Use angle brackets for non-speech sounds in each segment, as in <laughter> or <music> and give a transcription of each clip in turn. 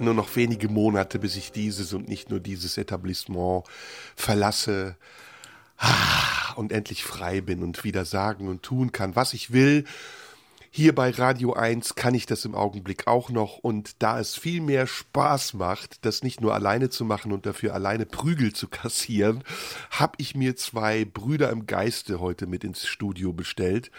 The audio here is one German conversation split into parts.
Nur noch wenige Monate, bis ich dieses und nicht nur dieses Etablissement verlasse ah, und endlich frei bin und wieder sagen und tun kann, was ich will. Hier bei Radio 1 kann ich das im Augenblick auch noch und da es viel mehr Spaß macht, das nicht nur alleine zu machen und dafür alleine Prügel zu kassieren, habe ich mir zwei Brüder im Geiste heute mit ins Studio bestellt,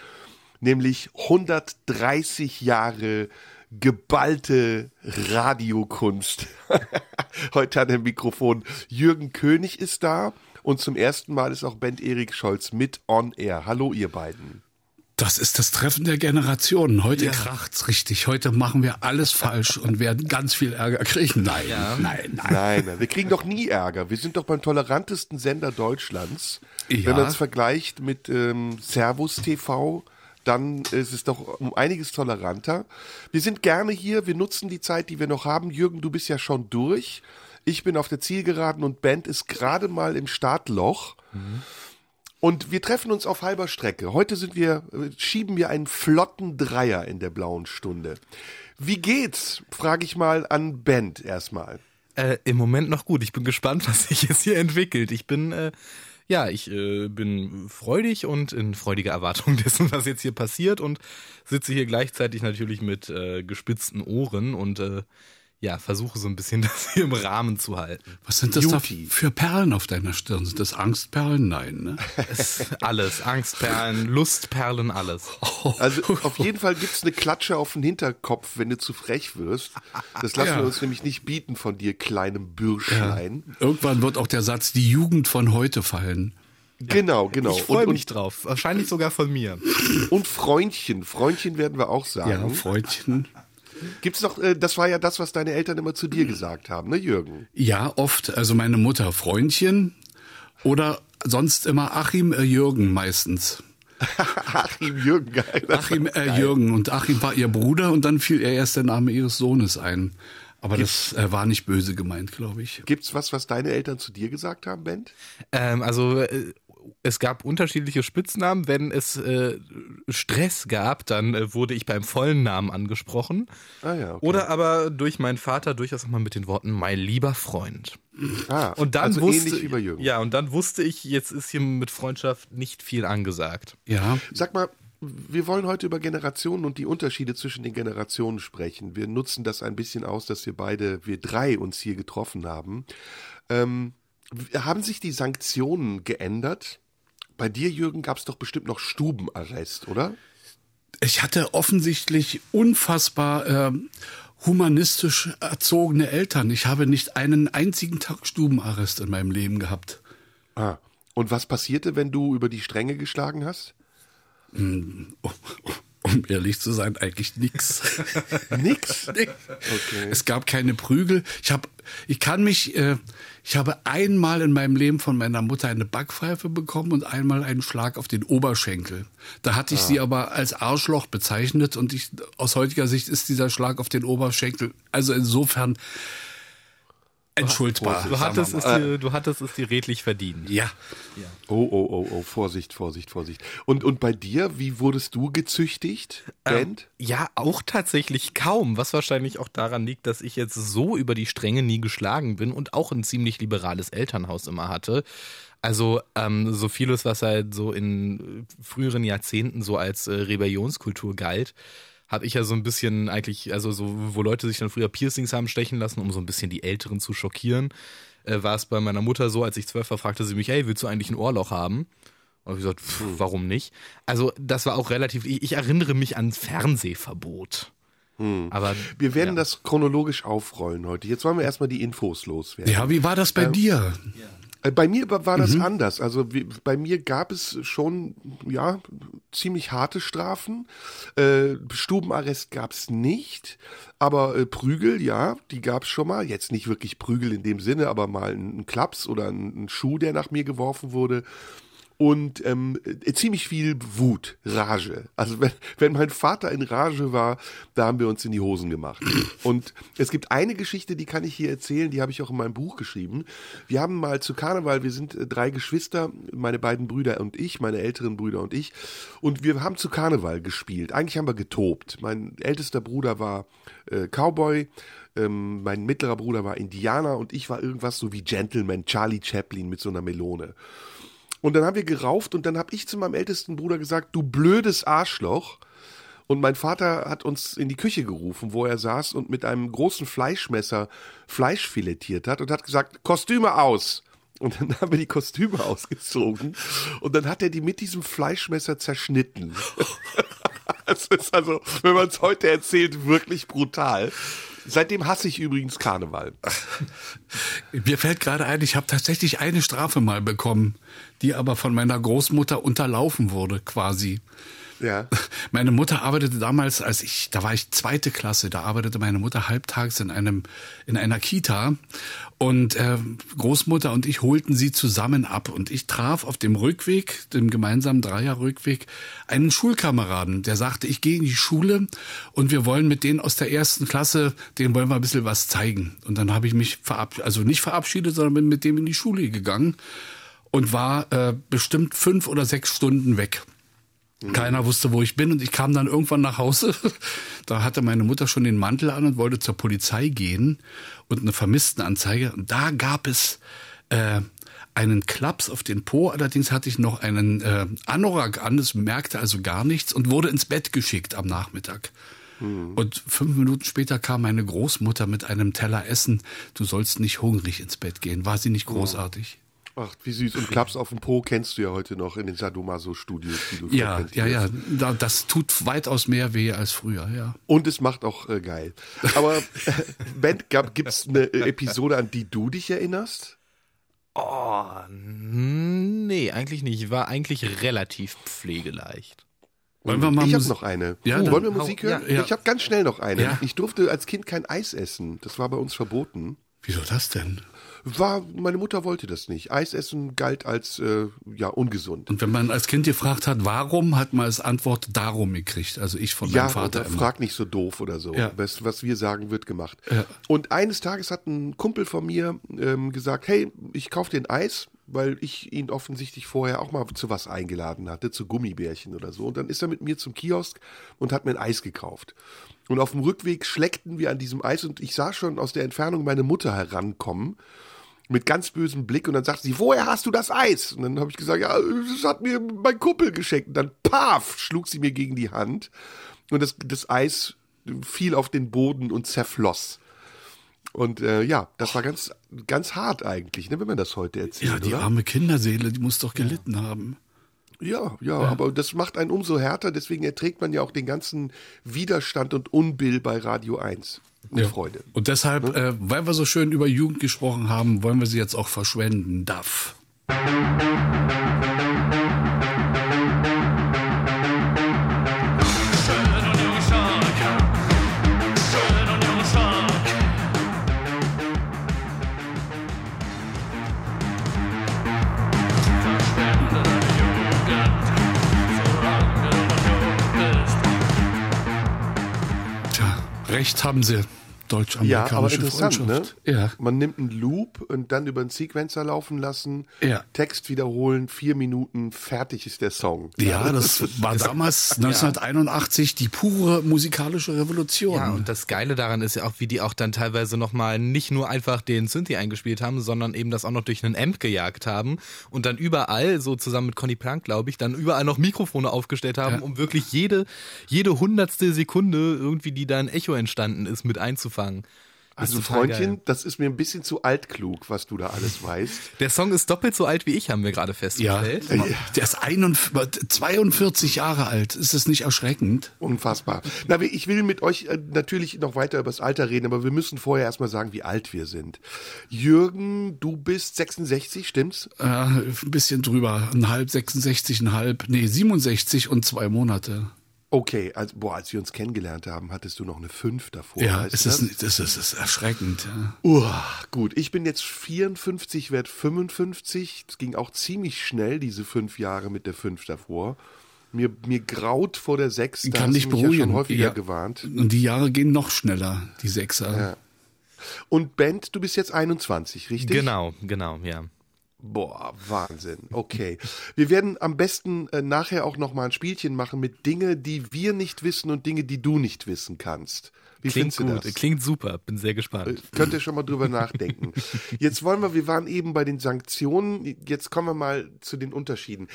nämlich 130 Jahre geballte Radiokunst. <laughs> Heute an dem Mikrofon Jürgen König ist da und zum ersten Mal ist auch Bent Erik Scholz mit on air. Hallo ihr beiden. Das ist das Treffen der Generationen. Heute ja. kracht's richtig. Heute machen wir alles falsch und werden ganz viel Ärger kriegen. Nein, ja. nein, nein, nein. Nein, wir kriegen doch nie Ärger. Wir sind doch beim tolerantesten Sender Deutschlands. Ja. Wenn man es vergleicht mit ähm, Servus TV, dann ist es doch um einiges toleranter. Wir sind gerne hier, wir nutzen die Zeit, die wir noch haben. Jürgen, du bist ja schon durch. Ich bin auf der Zielgeraden und Band ist gerade mal im Startloch. Mhm. Und wir treffen uns auf halber Strecke. Heute sind wir, schieben wir einen flotten Dreier in der blauen Stunde. Wie geht's? Frage ich mal an Band erstmal. Äh, Im Moment noch gut. Ich bin gespannt, <laughs> was sich jetzt hier entwickelt. Ich bin äh, ja, ich äh, bin freudig und in freudiger Erwartung <laughs> dessen, was jetzt hier passiert und sitze hier gleichzeitig natürlich mit äh, gespitzten Ohren und äh, ja, versuche so ein bisschen <laughs> das hier im Rahmen zu halten. Was sind das da für Perlen auf deiner Stirn? Sind das Angstperlen? Nein, ne? <laughs> alles. Angstperlen, Lustperlen, alles. Also auf jeden Fall gibt's eine Klatsche auf den Hinterkopf, wenn du zu frech wirst. Das lassen ja. wir uns nämlich nicht bieten von dir, kleinem Bürschlein. Ja. Irgendwann wird auch der Satz die Jugend von heute fallen. Genau, genau. Ich freue mich drauf. Wahrscheinlich sogar von mir. Und Freundchen. Freundchen werden wir auch sagen. Ja, Freundchen. Gibt's noch, äh, das war ja das, was deine Eltern immer zu dir gesagt haben, ne, Jürgen? Ja, oft. Also meine Mutter Freundchen oder sonst immer Achim äh, Jürgen meistens. <laughs> Achim Jürgen, geil. Achim äh, Jürgen und Achim war ihr Bruder und dann fiel ihr erst der Name ihres Sohnes ein. Aber Gibt's, das äh, war nicht böse gemeint, glaube ich. Gibt's was, was deine Eltern zu dir gesagt haben, Ben? Ähm, also äh, es gab unterschiedliche Spitznamen. Wenn es äh, Stress gab, dann äh, wurde ich beim vollen Namen angesprochen. Ah, ja, okay. Oder aber durch meinen Vater durchaus nochmal mit den Worten mein lieber Freund. Ah, und dann also wusste, ähnlich wie bei Jürgen. Ja, und dann wusste ich, jetzt ist hier mit Freundschaft nicht viel angesagt. Ja. Sag mal, wir wollen heute über Generationen und die Unterschiede zwischen den Generationen sprechen. Wir nutzen das ein bisschen aus, dass wir beide, wir drei uns hier getroffen haben. Ähm, haben sich die Sanktionen geändert? Bei dir, Jürgen, gab es doch bestimmt noch Stubenarrest, oder? Ich hatte offensichtlich unfassbar äh, humanistisch erzogene Eltern. Ich habe nicht einen einzigen Tag Stubenarrest in meinem Leben gehabt. Ah. Und was passierte, wenn du über die Stränge geschlagen hast? Hm, oh, oh, um ehrlich zu sein, eigentlich nix. <laughs> nix? <laughs> Okay. Es gab keine Prügel. Ich habe, ich kann mich, äh, ich habe einmal in meinem Leben von meiner Mutter eine Backpfeife bekommen und einmal einen Schlag auf den Oberschenkel. Da hatte ich ah. sie aber als Arschloch bezeichnet und ich, aus heutiger Sicht ist dieser Schlag auf den Oberschenkel, also insofern, entschuldbar. Du hattest, es dir, du hattest es dir redlich verdient. Ja. ja. Oh, oh, oh, oh, Vorsicht, Vorsicht, Vorsicht. Und, und bei dir, wie wurdest du gezüchtigt, ähm, ja, auch tatsächlich kaum, was wahrscheinlich auch daran liegt, dass ich jetzt so über die Stränge nie geschlagen bin und auch ein ziemlich liberales Elternhaus immer hatte. Also ähm, so vieles, was halt so in früheren Jahrzehnten so als äh, Rebellionskultur galt, habe ich ja so ein bisschen eigentlich, also so, wo Leute sich dann früher Piercings haben stechen lassen, um so ein bisschen die Älteren zu schockieren, äh, war es bei meiner Mutter so, als ich zwölf war, fragte sie mich, hey, willst du eigentlich ein Ohrloch haben? Und ich gesagt, pff, warum nicht? Also das war auch relativ, ich, ich erinnere mich an Fernsehverbot. Hm. Aber wir werden ja. das chronologisch aufrollen heute. Jetzt wollen wir erstmal die Infos loswerden. Ja, wie war das bei ähm, dir? Ja. Äh, Bei mir war das anders. Also wie, bei mir gab es schon ja ziemlich harte Strafen. Äh, Stubenarrest gab es nicht, aber äh, Prügel, ja, die gab es schon mal. Jetzt nicht wirklich Prügel in dem Sinne, aber mal ein, ein Klaps oder ein, ein Schuh, der nach mir geworfen wurde und ähm, äh, ziemlich viel Wut, Rage. Also wenn, wenn mein Vater in Rage war, da haben wir uns in die Hosen gemacht. Und es gibt eine Geschichte, die kann ich hier erzählen, die habe ich auch in meinem Buch geschrieben. Wir haben mal zu Karneval, wir sind äh, drei Geschwister, meine beiden Brüder und ich, meine älteren Brüder und ich, und wir haben zu Karneval gespielt. Eigentlich haben wir getobt. Mein ältester Bruder war äh, Cowboy, ähm, mein mittlerer Bruder war Indianer und ich war irgendwas so wie Gentleman, Charlie Chaplin mit so einer Melone. Und dann haben wir gerauft und dann habe ich zu meinem ältesten Bruder gesagt, du blödes Arschloch. Und mein Vater hat uns in die Küche gerufen, wo er saß und mit einem großen Fleischmesser Fleisch filetiert hat und hat gesagt, Kostüme aus. Und dann haben wir die Kostüme <laughs> ausgezogen und dann hat er die mit diesem Fleischmesser zerschnitten. <laughs> Das ist also, wenn man es heute erzählt, wirklich brutal. Seitdem hasse ich übrigens Karneval. Mir fällt gerade ein, ich habe tatsächlich eine Strafe mal bekommen, die aber von meiner Großmutter unterlaufen wurde, quasi. Ja. <laughs> Meine Mutter arbeitete damals, als ich, da war ich zweite Klasse, da arbeitete meine Mutter halbtags in einem, in einer Kita und äh, Großmutter und ich holten sie zusammen ab und ich traf auf dem Rückweg, dem gemeinsamen Dreierrückweg, einen Schulkameraden, der sagte, ich gehe in die Schule und wir wollen mit denen aus der ersten Klasse, denen wollen wir ein bisschen was zeigen. Und dann habe ich mich verabschiedet, also nicht verabschiedet, sondern bin mit dem in die Schule gegangen und war äh, bestimmt fünf oder sechs Stunden weg. Keiner wusste, wo ich bin und ich kam dann irgendwann nach Hause. <laughs> Da hatte meine Mutter schon den Mantel an und wollte zur Polizei gehen und eine Vermisstenanzeige. Und da gab es äh, einen Klaps auf den Po. Allerdings hatte ich noch einen äh, Anorak an, das merkte also gar nichts und wurde ins Bett geschickt am Nachmittag. Und fünf Minuten später kam meine Großmutter mit einem Teller Essen. Du sollst nicht hungrig ins Bett gehen. War sie nicht großartig? Ach, wie süß. Und Klaps auf dem Po kennst du ja heute noch in den Sadomaso-Studios, die du Ja, ja, ja. das tut weitaus mehr weh als früher, ja. Und es macht auch äh, geil. Aber äh, Ben, gibt es eine Episode, an die du dich erinnerst? Oh, nee, eigentlich nicht. Ich war eigentlich relativ pflegeleicht. Wollen wir mal ich habe noch eine. Ja, Uh, dann Wollen wir Musik ja, hören? ja. Ich habe ganz schnell noch eine. Ja. Ich durfte als Kind kein Eis essen. Das war bei uns verboten. Wieso das denn? War, meine Mutter wollte das nicht. Eis essen galt als äh, ja ungesund. Und wenn man als Kind gefragt hat, warum, hat man als Antwort darum gekriegt. Also ich von Ja, meinem Vater immer. frag nicht so doof oder so. Ja. Was, was wir sagen, wird gemacht. Ja. Und eines Tages hat ein Kumpel von mir ähm, gesagt, hey, ich kaufe dir ein Eis, weil ich ihn offensichtlich vorher auch mal zu was eingeladen hatte, zu Gummibärchen oder so. Und dann ist er mit mir zum Kiosk und hat mir ein Eis gekauft. Und auf dem Rückweg schleckten wir an diesem Eis und ich sah schon aus der Entfernung meine Mutter herankommen mit ganz bösem Blick und dann sagte sie, woher hast du das Eis? Und dann habe ich gesagt, ja, das hat mir mein Kumpel geschenkt. Und dann, paf, schlug sie mir gegen die Hand und das, das Eis fiel auf den Boden und zerfloss. Und äh, ja, das war ganz, ganz hart eigentlich, ne, wenn man das heute erzählt. Ja, die oder? arme Kinderseele, die muss doch gelitten haben. Ja, ja, aber das macht einen umso härter, deswegen erträgt man ja auch den ganzen Widerstand und Unbill bei Radio 1 mit Ja. Freude. Und deshalb, äh, weil wir so schön über Jugend gesprochen haben, wollen wir sie jetzt auch verschwenden. Duff. Tja, haben sie. Ja, Deutsch-amerikanische aber interessant, ne? Freundschaft. Ja. Man nimmt einen Loop und dann über einen Sequencer laufen lassen, Ja. Text wiederholen, vier Minuten, fertig ist der Song. Ja, <laughs> das war damals <laughs> 1981 die pure musikalische Revolution. Ja, und das Geile daran ist ja auch, wie die auch dann teilweise nochmal nicht nur einfach den Synthi eingespielt haben, sondern eben das auch noch durch einen Amp gejagt haben und dann überall, so zusammen mit Conny Plank, glaube ich, dann überall noch Mikrofone aufgestellt haben, Ja. um wirklich jede, jede hundertste Sekunde irgendwie, die da ein Echo entstanden ist, mit einzufangen. Also total Freundchen, geil. das ist mir ein bisschen zu altklug, was du da alles weißt. <laughs> Der Song ist doppelt so alt wie ich, haben wir gerade Ja, festgestellt. der ist 41, 42 Jahre alt. Ist das nicht erschreckend? Unfassbar. Na, ich will mit euch äh, natürlich noch weiter über das Alter reden, aber wir müssen vorher erstmal sagen, wie alt wir sind. Jürgen, du bist 66, stimmt's? Äh, ein bisschen drüber. Ein halb, 66, ein halb, nee, 67 und zwei Monate. Okay, also, boah, als wir uns kennengelernt haben, hattest du noch eine 5 davor. Ja, es ist, das? nicht- das ist, das ist erschreckend. Ja. Uah, gut, ich bin jetzt 54, werde 55. Es ging auch ziemlich schnell, diese fünf Jahre mit der 5 davor. Mir, mir graut vor der 6, da Kann mich beruhigen. ja schon häufiger Ja. gewarnt. Und die Jahre gehen noch schneller, die Sechser. Ja. Und Bent, du bist jetzt 21, richtig? Genau, genau, ja. Boah, Wahnsinn. Okay. Wir werden am besten äh, nachher auch noch mal ein Spielchen machen mit Dinge, die wir nicht wissen und Dinge, die du nicht wissen kannst. Wie Klingt gut, das? klingt super. Bin sehr gespannt. Äh, Könnt ihr schon mal drüber nachdenken. <laughs> Jetzt wollen wir, wir waren eben bei den Sanktionen, jetzt kommen wir mal zu den Unterschieden.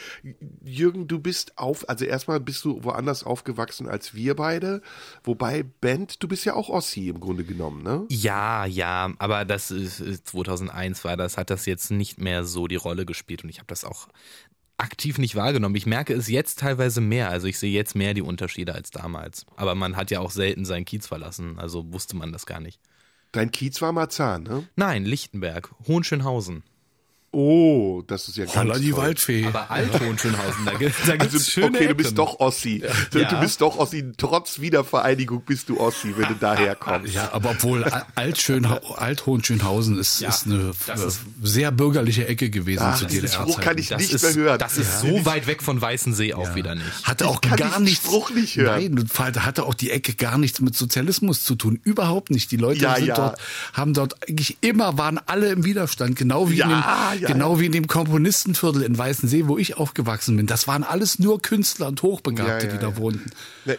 Jürgen, du bist auf, also erstmal bist du woanders aufgewachsen als wir beide, wobei Bent, du bist ja auch Ossi im Grunde genommen, ne? Ja, ja, aber das ist, ist 2001 war das, hat das jetzt nicht mehr so die Rolle gespielt und ich habe das auch aktiv nicht wahrgenommen. Ich merke es jetzt teilweise mehr, also ich sehe jetzt mehr die Unterschiede als damals. Aber man hat ja auch selten seinen Kiez verlassen, also wusste man das gar nicht. Dein Kiez war Marzahn, ne? Nein, Lichtenberg, Hohenschönhausen. Oh, das ist ja ganz Holla die toll. Waldfee. Aber Alt-Hohenschönhausen, da, gibt- da gibt's Also, schöne okay, du bist Ecken. doch Ossi. Du, Ja. du bist doch Ossi. Trotz Wiedervereinigung bist du Ossi, wenn du daher kommst. Ja, aber obwohl Alt-Hohenschönhausen ist, Ja, ist eine äh, ist- sehr bürgerliche Ecke gewesen Ach, zu diesen Spruch kann DDR-Zeiten. ich Das nicht ist, mehr hören. das ist so weit weg von Weißensee auch wieder nicht. Hatte auch kann gar diesen nichts. Spruch nicht hören. Nein, und hatte auch die Ecke gar nichts mit Sozialismus zu tun. Überhaupt nicht. Die Leute Ja, sind ja. dort, haben dort eigentlich immer, waren alle im Widerstand. Genau wie, Ja, in, dem, ja, genau wie in dem Komponistenviertel in Weißensee, wo ich aufgewachsen bin. Das waren alles nur Künstler und Hochbegabte, die da wohnten.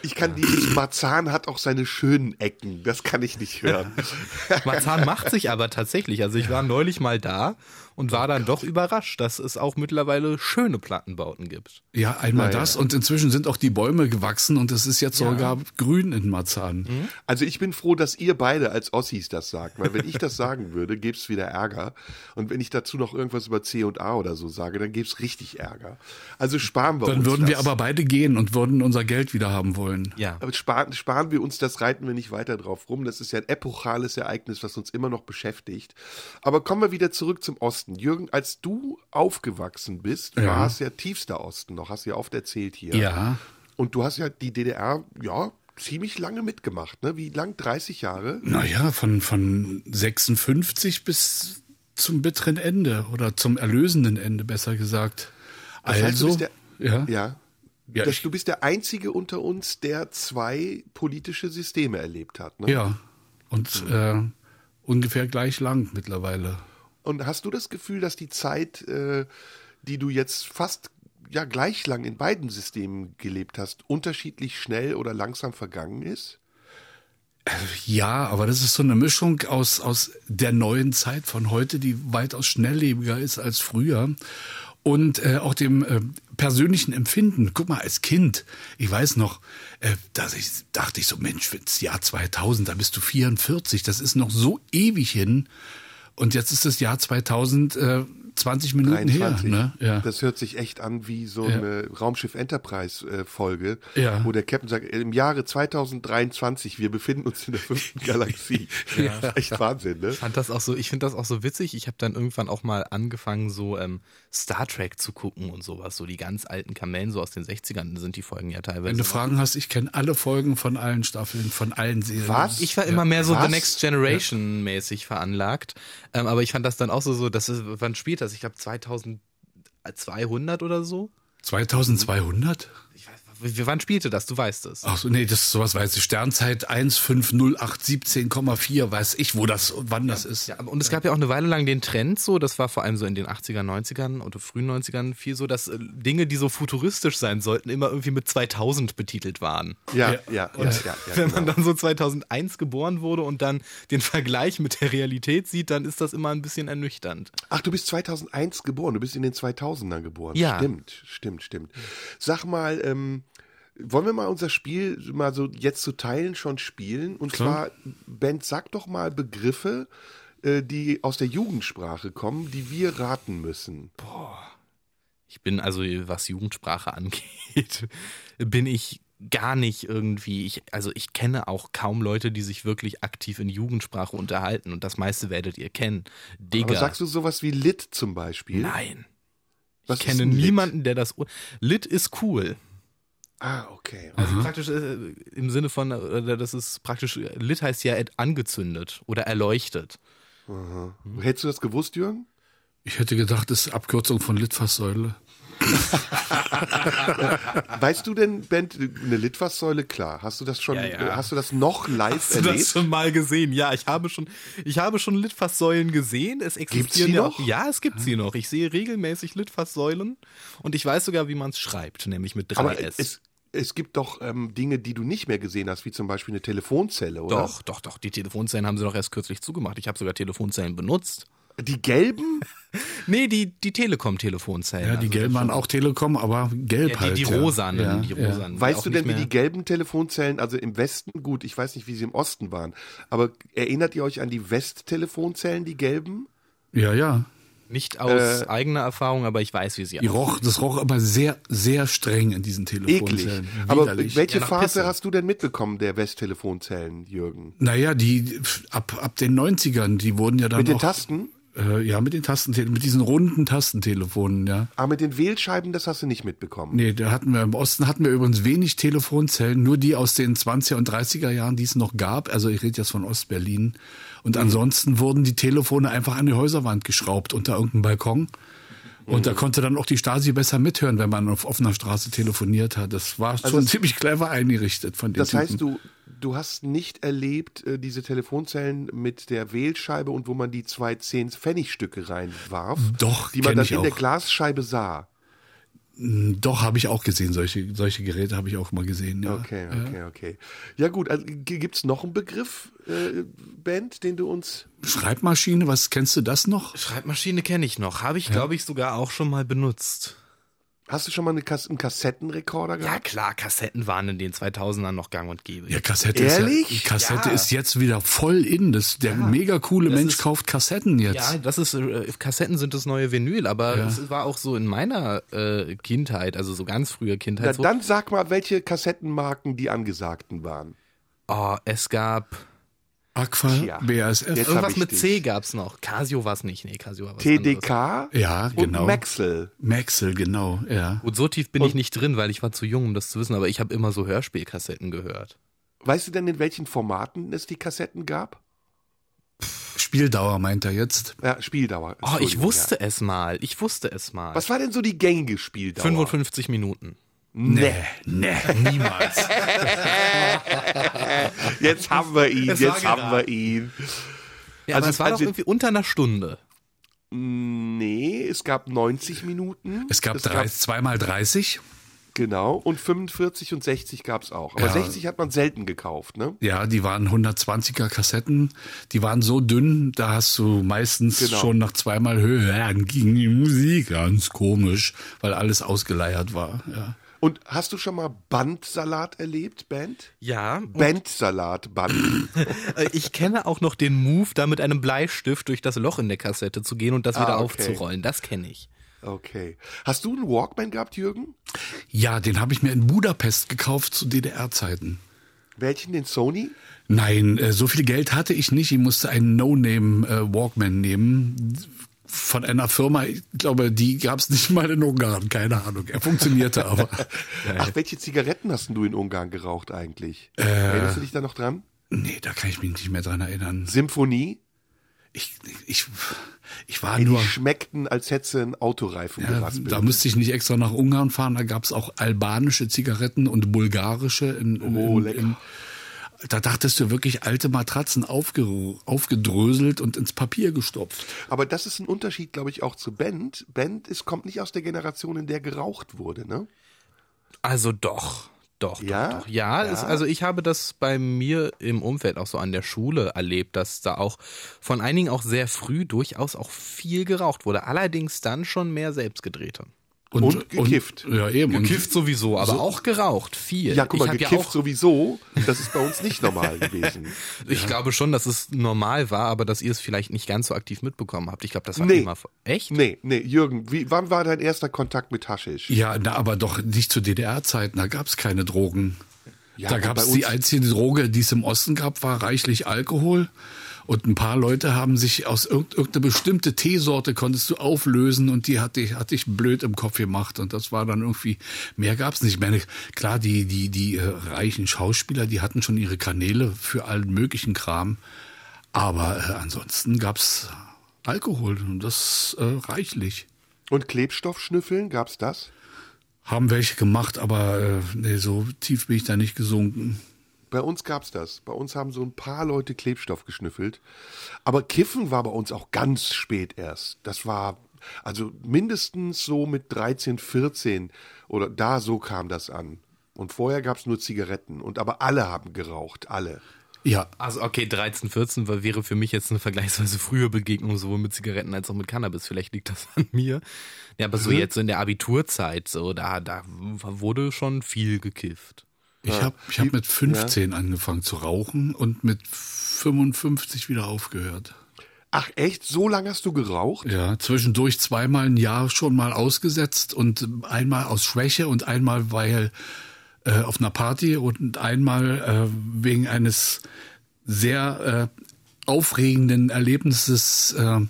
Ich kann dieses Marzahn hat auch seine schönen Ecken. Das kann ich nicht hören. <laughs> Marzahn macht sich aber tatsächlich. Also ich war neulich mal da und war dann doch überrascht, dass es auch mittlerweile schöne Plattenbauten gibt. Ja, einmal Naja. das und inzwischen sind auch die Bäume gewachsen und es ist jetzt sogar grün in Marzahn. Also ich bin froh, dass ihr beide als Ossis das sagt, weil wenn ich das sagen würde, gäbe es wieder Ärger. Und wenn ich dazu noch irgendwas über C und A oder so sage, dann gäbe es richtig Ärger. Also sparen wir Dann uns würden wir das. aber beide gehen und würden unser Geld wieder haben wollen. Ja. Aber sparen, sparen wir uns das, reiten wir nicht weiter drauf rum. Das ist ja ein epochales Ereignis, was uns immer noch beschäftigt. Aber kommen wir wieder zurück zum Osten. Jürgen, als du aufgewachsen bist, Ja. war es ja tiefster Osten noch, hast du ja oft erzählt hier. Ja. Und du hast ja die DDR, ja, ziemlich lange mitgemacht, ne? Wie lang? 30 Jahre? Naja, von, von 56 bis zum bitteren Ende oder zum erlösenden Ende, besser gesagt. Das heißt, du also, bist der, ja, ja. Ja, das, du bist der Einzige unter uns, der zwei politische Systeme erlebt hat. Ne? ja. Und äh, ungefähr gleich lang mittlerweile. Und hast du das Gefühl, dass die Zeit, äh, die du jetzt fast ja gleich lang in beiden Systemen gelebt hast, unterschiedlich schnell oder langsam vergangen ist? Ja, aber das ist so eine Mischung aus, aus der neuen Zeit von heute, die weitaus schnelllebiger ist als früher. Und äh, auch dem äh, persönlichen Empfinden. Guck mal, als Kind, ich weiß noch, äh, dass ich dachte ich so, Mensch, das Jahr 2000, da bist du 44, das ist noch so ewig hin. Und jetzt ist das Jahr 2000 äh, 20 Minuten 23. her. Ne? Ja. Das hört sich echt an wie so Ja. eine Raumschiff Enterprise äh, Folge, Ja. wo der Captain sagt, im Jahre 2023, wir befinden uns in der fünften <laughs> Galaxie. Das <laughs> ist echt Wahnsinn, ne? Ich fand das auch so, ich finde das auch so witzig. Ich habe dann irgendwann auch mal angefangen, so ähm, Star Trek zu gucken und sowas. So die ganz alten Kamellen, so aus den 60ern sind die Folgen ja teilweise. Wenn du. Fragen hast, ich kenne alle Folgen von allen Staffeln, von allen Serien. Was? Ich war immer mehr so Was? The Next Generation mäßig veranlagt. Ähm, aber ich fand das dann auch so, so das ist, wann spielt das? Ich glaube 2200 oder so. 2200? Ich weiß, w- wann spielte das? Du weißt es. Ach so, nee, das ist sowas weiß ich. Sternzeit 150817,4, weiß ich, wo das und wann das ist. Ja, und es gab ja auch eine Weile lang den Trend so, das war vor allem so in den 80er, 90ern oder frühen 90ern viel so, dass äh, Dinge, die so futuristisch sein sollten, immer irgendwie mit 2000 betitelt waren. Ja, Ja. ja, ja, ja, ja, Wenn man genau. dann so 2001 geboren wurde und dann den Vergleich mit der Realität sieht, dann ist das immer ein bisschen ernüchternd. Ach, du bist 2001 geboren, du bist in den 2000ern geboren. Ja. Stimmt, stimmt, stimmt. Sag mal, ähm, Wollen wir mal unser Spiel mal so jetzt zu Teilen schon spielen? Und Klar. zwar, Ben, sag doch mal Begriffe, äh, die aus der Jugendsprache kommen, die wir raten müssen. Ich bin also, was Jugendsprache angeht, <laughs> bin ich gar nicht irgendwie, ich, also ich kenne auch kaum Leute, die sich wirklich aktiv in Jugendsprache unterhalten und das meiste werdet ihr kennen. Digga. Aber sagst du sowas wie Lit zum Beispiel? Nein. Was ich kenne niemanden, der das. Lit ist cool. Ah, okay. Also praktisch äh, im Sinne von, äh, das ist praktisch, Lit heißt ja angezündet oder erleuchtet. Hättest du das gewusst, Jürgen? Ich hätte gedacht, das ist Abkürzung von Litfaßsäule. <laughs> Weißt du denn, Ben, eine Litfaßsäule, klar. Hast du das schon, Ja, ja. äh, hast du das noch live Hast du erlebt? das schon mal gesehen? Ja, ich habe schon, ich habe schon Litfaßsäulen gesehen. Es existieren ja noch? auch. Ja, es gibt sie noch. Ich sehe regelmäßig Litfaßsäulen und ich weiß sogar, wie man es schreibt, nämlich mit 3S. Aber es, es gibt doch ähm, Dinge, die du nicht mehr gesehen hast, wie zum Beispiel eine Telefonzelle, oder? doch, doch, doch. Die Telefonzellen haben sie doch erst kürzlich zugemacht. Ich habe sogar Telefonzellen benutzt. Die gelben? <laughs> Nee, die, die Telekom-Telefonzellen. Ja, die Also gelben waren auch Telekom, aber gelb ja, halt. die, die ja. rosanen, Ja, die ja. rosanen. die Weißt auch du denn, wie die gelben Telefonzellen, also im Westen, gut, ich weiß nicht, wie sie im Osten waren, aber erinnert ihr euch an die West-Telefonzellen, die gelben? Ja, ja. Nicht aus eigener Erfahrung, aber ich weiß, wie sie Die roch, das roch aber sehr, sehr streng in diesen Eklig. Telefonzellen. Aber Widerlich. welche Ja, Phase Pisse. hast du denn mitbekommen, der West-Telefonzellen, Jürgen? Naja, die ab, ab den 90ern, die wurden ja dann Mit den auch, Tasten? Äh, ja, mit den Tasten, mit diesen runden Tastentelefonen, ja. Aber mit den Wählscheiben, das hast du nicht mitbekommen. Nee, da hatten wir im Osten hatten wir übrigens wenig Telefonzellen, nur die aus den 20er und 30er Jahren, die es noch gab. Also ich rede jetzt von Ostberlin. Und ansonsten wurden die Telefone einfach an die Häuserwand geschraubt unter irgendeinem Balkon. Und da konnte dann auch die Stasi besser mithören, wenn man auf offener Straße telefoniert hat. Das war schon es- ziemlich clever eingerichtet von den Das heißt, Typen. du, du hast nicht erlebt, äh, diese Telefonzellen mit der Wählscheibe und wo man die zwei 10-Pfennigstücke reinwarf, Doch, die man dann in der auch. Glasscheibe sah. Doch, habe ich auch gesehen. Solche, solche Geräte habe ich auch mal gesehen. Ja. Okay, okay, okay. Ja gut, also, gibt es noch einen Begriff, äh, Band, den du uns... Schreibmaschine, was kennst du das noch? Schreibmaschine kenne ich noch. Habe ich, glaube ich, sogar auch schon mal benutzt. Hast du schon mal eine Kas einen Kassettenrekorder Ja, gehabt? klar, Kassetten waren in den 2000ern noch gang und gäbe. Ja, Kassette Ehrlich? ist ja, Kassette Ja. ist jetzt wieder voll in. Das, der mega coole Das Mensch ist- kauft Kassetten jetzt. Ja, das ist, äh, Kassetten sind das neue Vinyl, aber Ja. es war auch so in meiner äh, Kindheit, also so ganz früher Kindheit. Na, so, dann sag mal, welche Kassettenmarken die angesagten waren. oh, es gab, Aqua, Tja. BASF. Irgendwas mit. C gab's noch. Casio war es nicht, nee, Casio war was anderes. TDK Ja, genau. und Maxell. Maxell, genau, ja. Gut, so tief bin ich nicht drin, weil ich war zu jung, um das zu wissen, aber ich habe immer so Hörspielkassetten gehört. Weißt du denn, in welchen Formaten es die Kassetten gab? Spieldauer meint er jetzt. Ja, Spieldauer. Oh, ich wusste es mal. Ich wusste es mal. Ja. Was war denn so die gängige Spieldauer? 55 Minuten. Nee. Nee, niemals. <laughs> Jetzt haben wir ihn, Es war jetzt haben wir ihn. Ja, Also- aber es war also- doch irgendwie unter einer Stunde. Nee, es gab 90 Minuten. Es gab drei, zweimal 30. Genau, und 45 und 60 gab es auch. Aber Ja. 60 hat man selten gekauft, ne? Ja, die waren 120er Kassetten. Die waren so dünn, da hast du meistens Genau. schon nach zweimal hören ging die Musik ganz komisch, weil alles ausgeleiert war. Ja. Und hast du schon mal Bandsalat erlebt, Band? Ja. Bandsalat, Band. <laughs> Äh, Ich kenne auch noch den Move, da mit einem Bleistift durch das Loch in der Kassette zu gehen und das wieder Ah, okay. aufzurollen. Das kenne ich. Okay. Hast du einen Walkman gehabt, Jürgen? ja, den habe ich mir in Budapest gekauft zu DDR-Zeiten. Welchen, den Sony? Nein, äh, so viel Geld hatte ich nicht. Ich musste einen No-Name äh, Walkman nehmen. Von einer Firma, ich glaube, die gab es nicht mal in Ungarn, keine Ahnung. Er funktionierte aber. <laughs> Ach, welche Zigaretten hast du in Ungarn geraucht eigentlich? Äh. Erinnerst du dich da noch dran? Nee, da kann ich mich nicht mehr dran erinnern. Symphonie? Ich, ich, ich war Ey, nur. die schmeckten, als hätte einen Autoreifen Ja, geraspelt. da müsste ich nicht extra nach Ungarn fahren. Da gab es auch albanische Zigaretten und bulgarische. In, in, Oh, in, lecker. in, da dachtest du wirklich alte Matratzen aufge, aufgedröselt und ins Papier gestopft. Aber das ist ein Unterschied, glaube ich, auch zu Band. Band ist, kommt nicht aus der Generation, in der geraucht wurde, ne? Also doch. Doch, Ja? doch, doch. Ja, Ja? Es, also ich habe das bei mir im Umfeld auch so an der Schule erlebt, dass da auch von einigen auch sehr früh durchaus auch viel geraucht wurde. Allerdings dann schon mehr selbstgedrehte. Und gekifft. Und, ja, eben. Gekifft sowieso, aber auch geraucht. Viel. Ja, guck mal, gekifft ja auch, sowieso. Das ist bei uns nicht normal <laughs> gewesen. Ich glaube schon, dass es normal war, aber dass ihr es vielleicht nicht ganz so aktiv mitbekommen habt. Ich glaube, das war Nee. immer. Echt? Nee, nee, Jürgen, wie, wann war dein erster Kontakt mit Haschisch? Ja, na, aber doch nicht zu DDR-Zeiten, da gab's keine Drogen. Ja, da gab's bei die einzige Droge, die es im Osten gab, war reichlich Alkohol. Und ein paar Leute haben sich aus irgend- irgendeine bestimmte Teesorte konntest du auflösen und die hat dich, hat dich blöd im Kopf gemacht. Und das war dann irgendwie, mehr gab's nicht. Ich meine, klar, die, die, die äh, reichen Schauspieler, die hatten schon ihre Kanäle für allen möglichen Kram. Aber äh, ansonsten gab's Alkohol und das äh, reichlich. Und Klebstoffschnüffeln, gab's das? Haben welche gemacht, aber äh, nee, so tief bin ich da nicht gesunken. Bei uns gab's das. Bei uns haben so ein paar Leute Klebstoff geschnüffelt. Aber Kiffen war bei uns auch ganz spät erst. Das war also mindestens so mit 13, 14 oder da so kam das an. Und vorher gab's nur Zigaretten. Und aber alle haben geraucht, alle. Ja, Also okay, 13, 14 war- wäre für mich jetzt eine vergleichsweise frühe Begegnung, sowohl mit Zigaretten als auch mit Cannabis. Vielleicht liegt das an mir. Ja, aber so jetzt so in der Abiturzeit, so da, da wurde schon viel gekifft. Ich habe ich hab mit 15 angefangen zu rauchen und mit 55 wieder aufgehört. Ach echt? So lange hast du geraucht? Ja, zwischendurch zweimal ein Jahr schon mal ausgesetzt und einmal aus Schwäche und einmal weil äh, auf einer Party und einmal äh, wegen eines sehr äh, aufregenden Erlebnisses äh,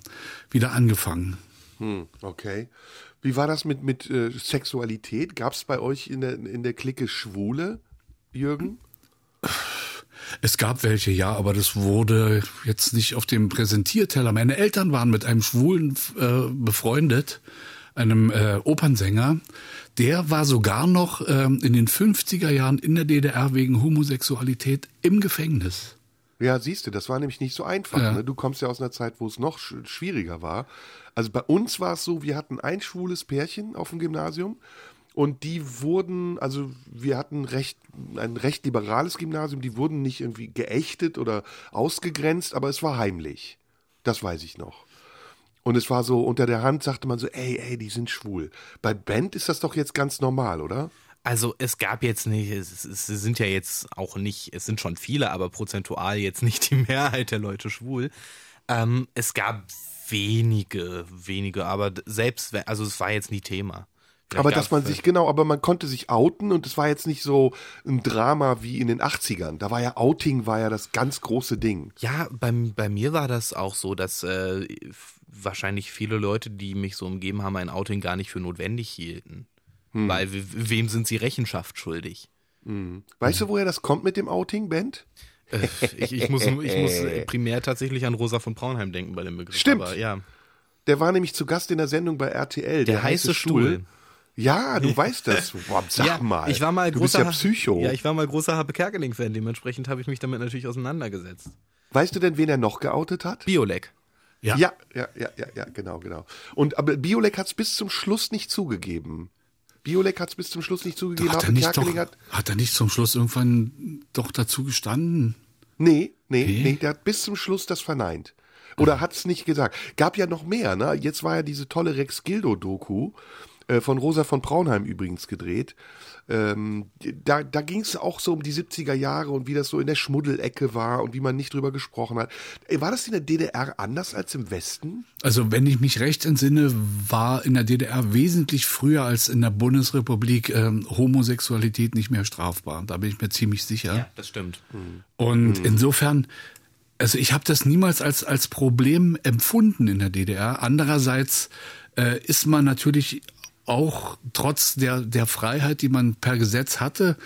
wieder angefangen. Hm, okay. Wie war das mit, mit äh, Sexualität? Gab's bei euch in der, in der Clique Schwule, Jürgen? Es gab welche, ja, aber das wurde jetzt nicht auf dem Präsentierteller. Meine Eltern waren mit einem Schwulen äh, befreundet, einem äh, Opernsänger. Der war sogar noch ähm, in den 50er Jahren in der DDR wegen Homosexualität im Gefängnis. Ja, siehst du, das war nämlich nicht so einfach. Ja. Ne? Du kommst ja aus einer Zeit, wo es noch sch schwieriger war. Also bei uns war es so, wir hatten ein schwules Pärchen auf dem Gymnasium und die wurden, also wir hatten recht, ein recht liberales Gymnasium, die wurden nicht irgendwie geächtet oder ausgegrenzt, aber es war heimlich. Das weiß ich noch. Und es war so, unter der Hand sagte man so, ey, ey, die sind schwul. Bei Band ist das doch jetzt ganz normal, oder? Also es gab jetzt nicht, es, es sind ja jetzt auch nicht, es sind schon viele, aber prozentual jetzt nicht die <laughs> Mehrheit der Leute schwul. Ähm, es gab wenige, wenige, aber selbst, also es war jetzt nie Thema. Vielleicht Aber dass man sich, genau, aber man konnte sich outen und es war jetzt nicht so ein Drama wie in den 80ern. Da war ja Outing, war ja das ganz große Ding. Ja, bei, bei mir war das auch so, dass äh, wahrscheinlich viele Leute, die mich so umgeben haben, ein Outing gar nicht für notwendig hielten. Weil we- wem sind sie Rechenschaft schuldig? Weißt du, woher das kommt mit dem Outing, Band? Äh, ich, ich, muss, ich muss <laughs> primär tatsächlich an Rosa von Braunheim denken bei dem Begriff. Stimmt. Aber, ja. Der war nämlich zu Gast in der Sendung bei RTL. Der heiße Stuhl. Ja, du weißt das. <laughs> Boah, sag ja, mal. Ich war mal du großer, bist ja Psycho. Ja, ich war mal großer Happe Kerkeling-Fan. Dementsprechend habe ich mich damit natürlich auseinandergesetzt. weißt du denn, wen er noch geoutet hat? Biolek. Ja. Ja, ja, ja, ja, ja, genau, genau. Und aber Biolek hat es bis zum Schluss nicht zugegeben. Biolek hat es bis zum Schluss nicht zugegeben. Hat er, nicht doch, hat, hat er nicht zum Schluss irgendwann doch dazu gestanden? Nee, nee, Nee? nee, der hat bis zum Schluss das verneint. Oder hat es nicht gesagt. Gab ja noch mehr, ne? Jetzt war ja diese tolle Rex Gildo-Doku, äh, von Rosa von Braunheim übrigens gedreht. Ähm, da da ging es auch so um die 70er Jahre und wie das so in der Schmuddelecke war und wie man nicht drüber gesprochen hat. Ey, war das in der DDR anders als im Westen? Also wenn ich mich recht entsinne, war in der DDR wesentlich früher als in der Bundesrepublik ähm, Homosexualität nicht mehr strafbar. Da bin ich mir ziemlich sicher. das stimmt. Und insofern, also ich habe das niemals als, als Problem empfunden in der DDR. Andererseits äh, ist man natürlich auch trotz der, der Freiheit, die man per Gesetz hatte,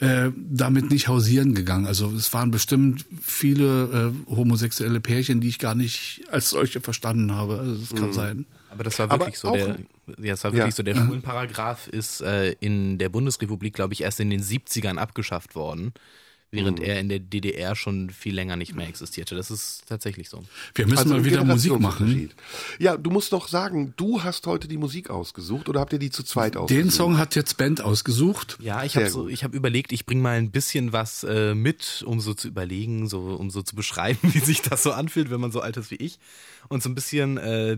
äh, damit nicht hausieren gegangen. Also es waren bestimmt viele äh, homosexuelle Pärchen, die ich gar nicht als solche verstanden habe. Also das kann sein. Aber das war Aber wirklich so der, ja, das war wirklich Ja. so der Schwulenparagraph ist äh, in der Bundesrepublik, glaube ich, erst in den 70ern abgeschafft worden. Während er in der DDR schon viel länger nicht mehr existierte. Das ist tatsächlich so. Wir müssen Also mal wieder Musik machen. Ja, du musst doch sagen, du hast heute die Musik ausgesucht oder habt ihr die zu zweit ausgesucht? Den Song hat jetzt Band ausgesucht. Ja, ich habe so, ich habe überlegt, ich bringe mal ein bisschen was äh, mit, um so zu überlegen, so um so zu beschreiben, <laughs> wie sich das so anfühlt, wenn man so alt ist wie ich und so ein bisschen äh,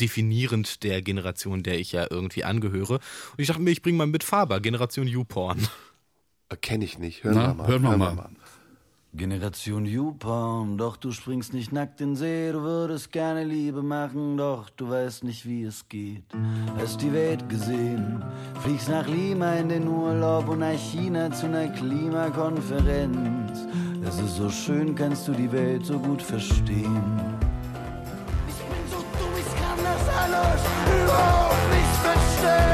definierend der Generation, der ich ja irgendwie angehöre. Und ich dachte mir, ich bringe mal mit Faber, Generation YouPorn. Kenne ich nicht. Hören Na, wir mal. hören wir mal. Generation YouPorn, doch du springst nicht nackt in den See, du würdest gerne Liebe machen, doch du weißt nicht, wie es geht. Hast die Welt gesehen, fliegst nach Lima in den Urlaub und nach China zu einer Klimakonferenz. Es ist so schön, kannst du die Welt so gut verstehen. Ich bin so dumm, ich kann das alles überhaupt nicht verstehen.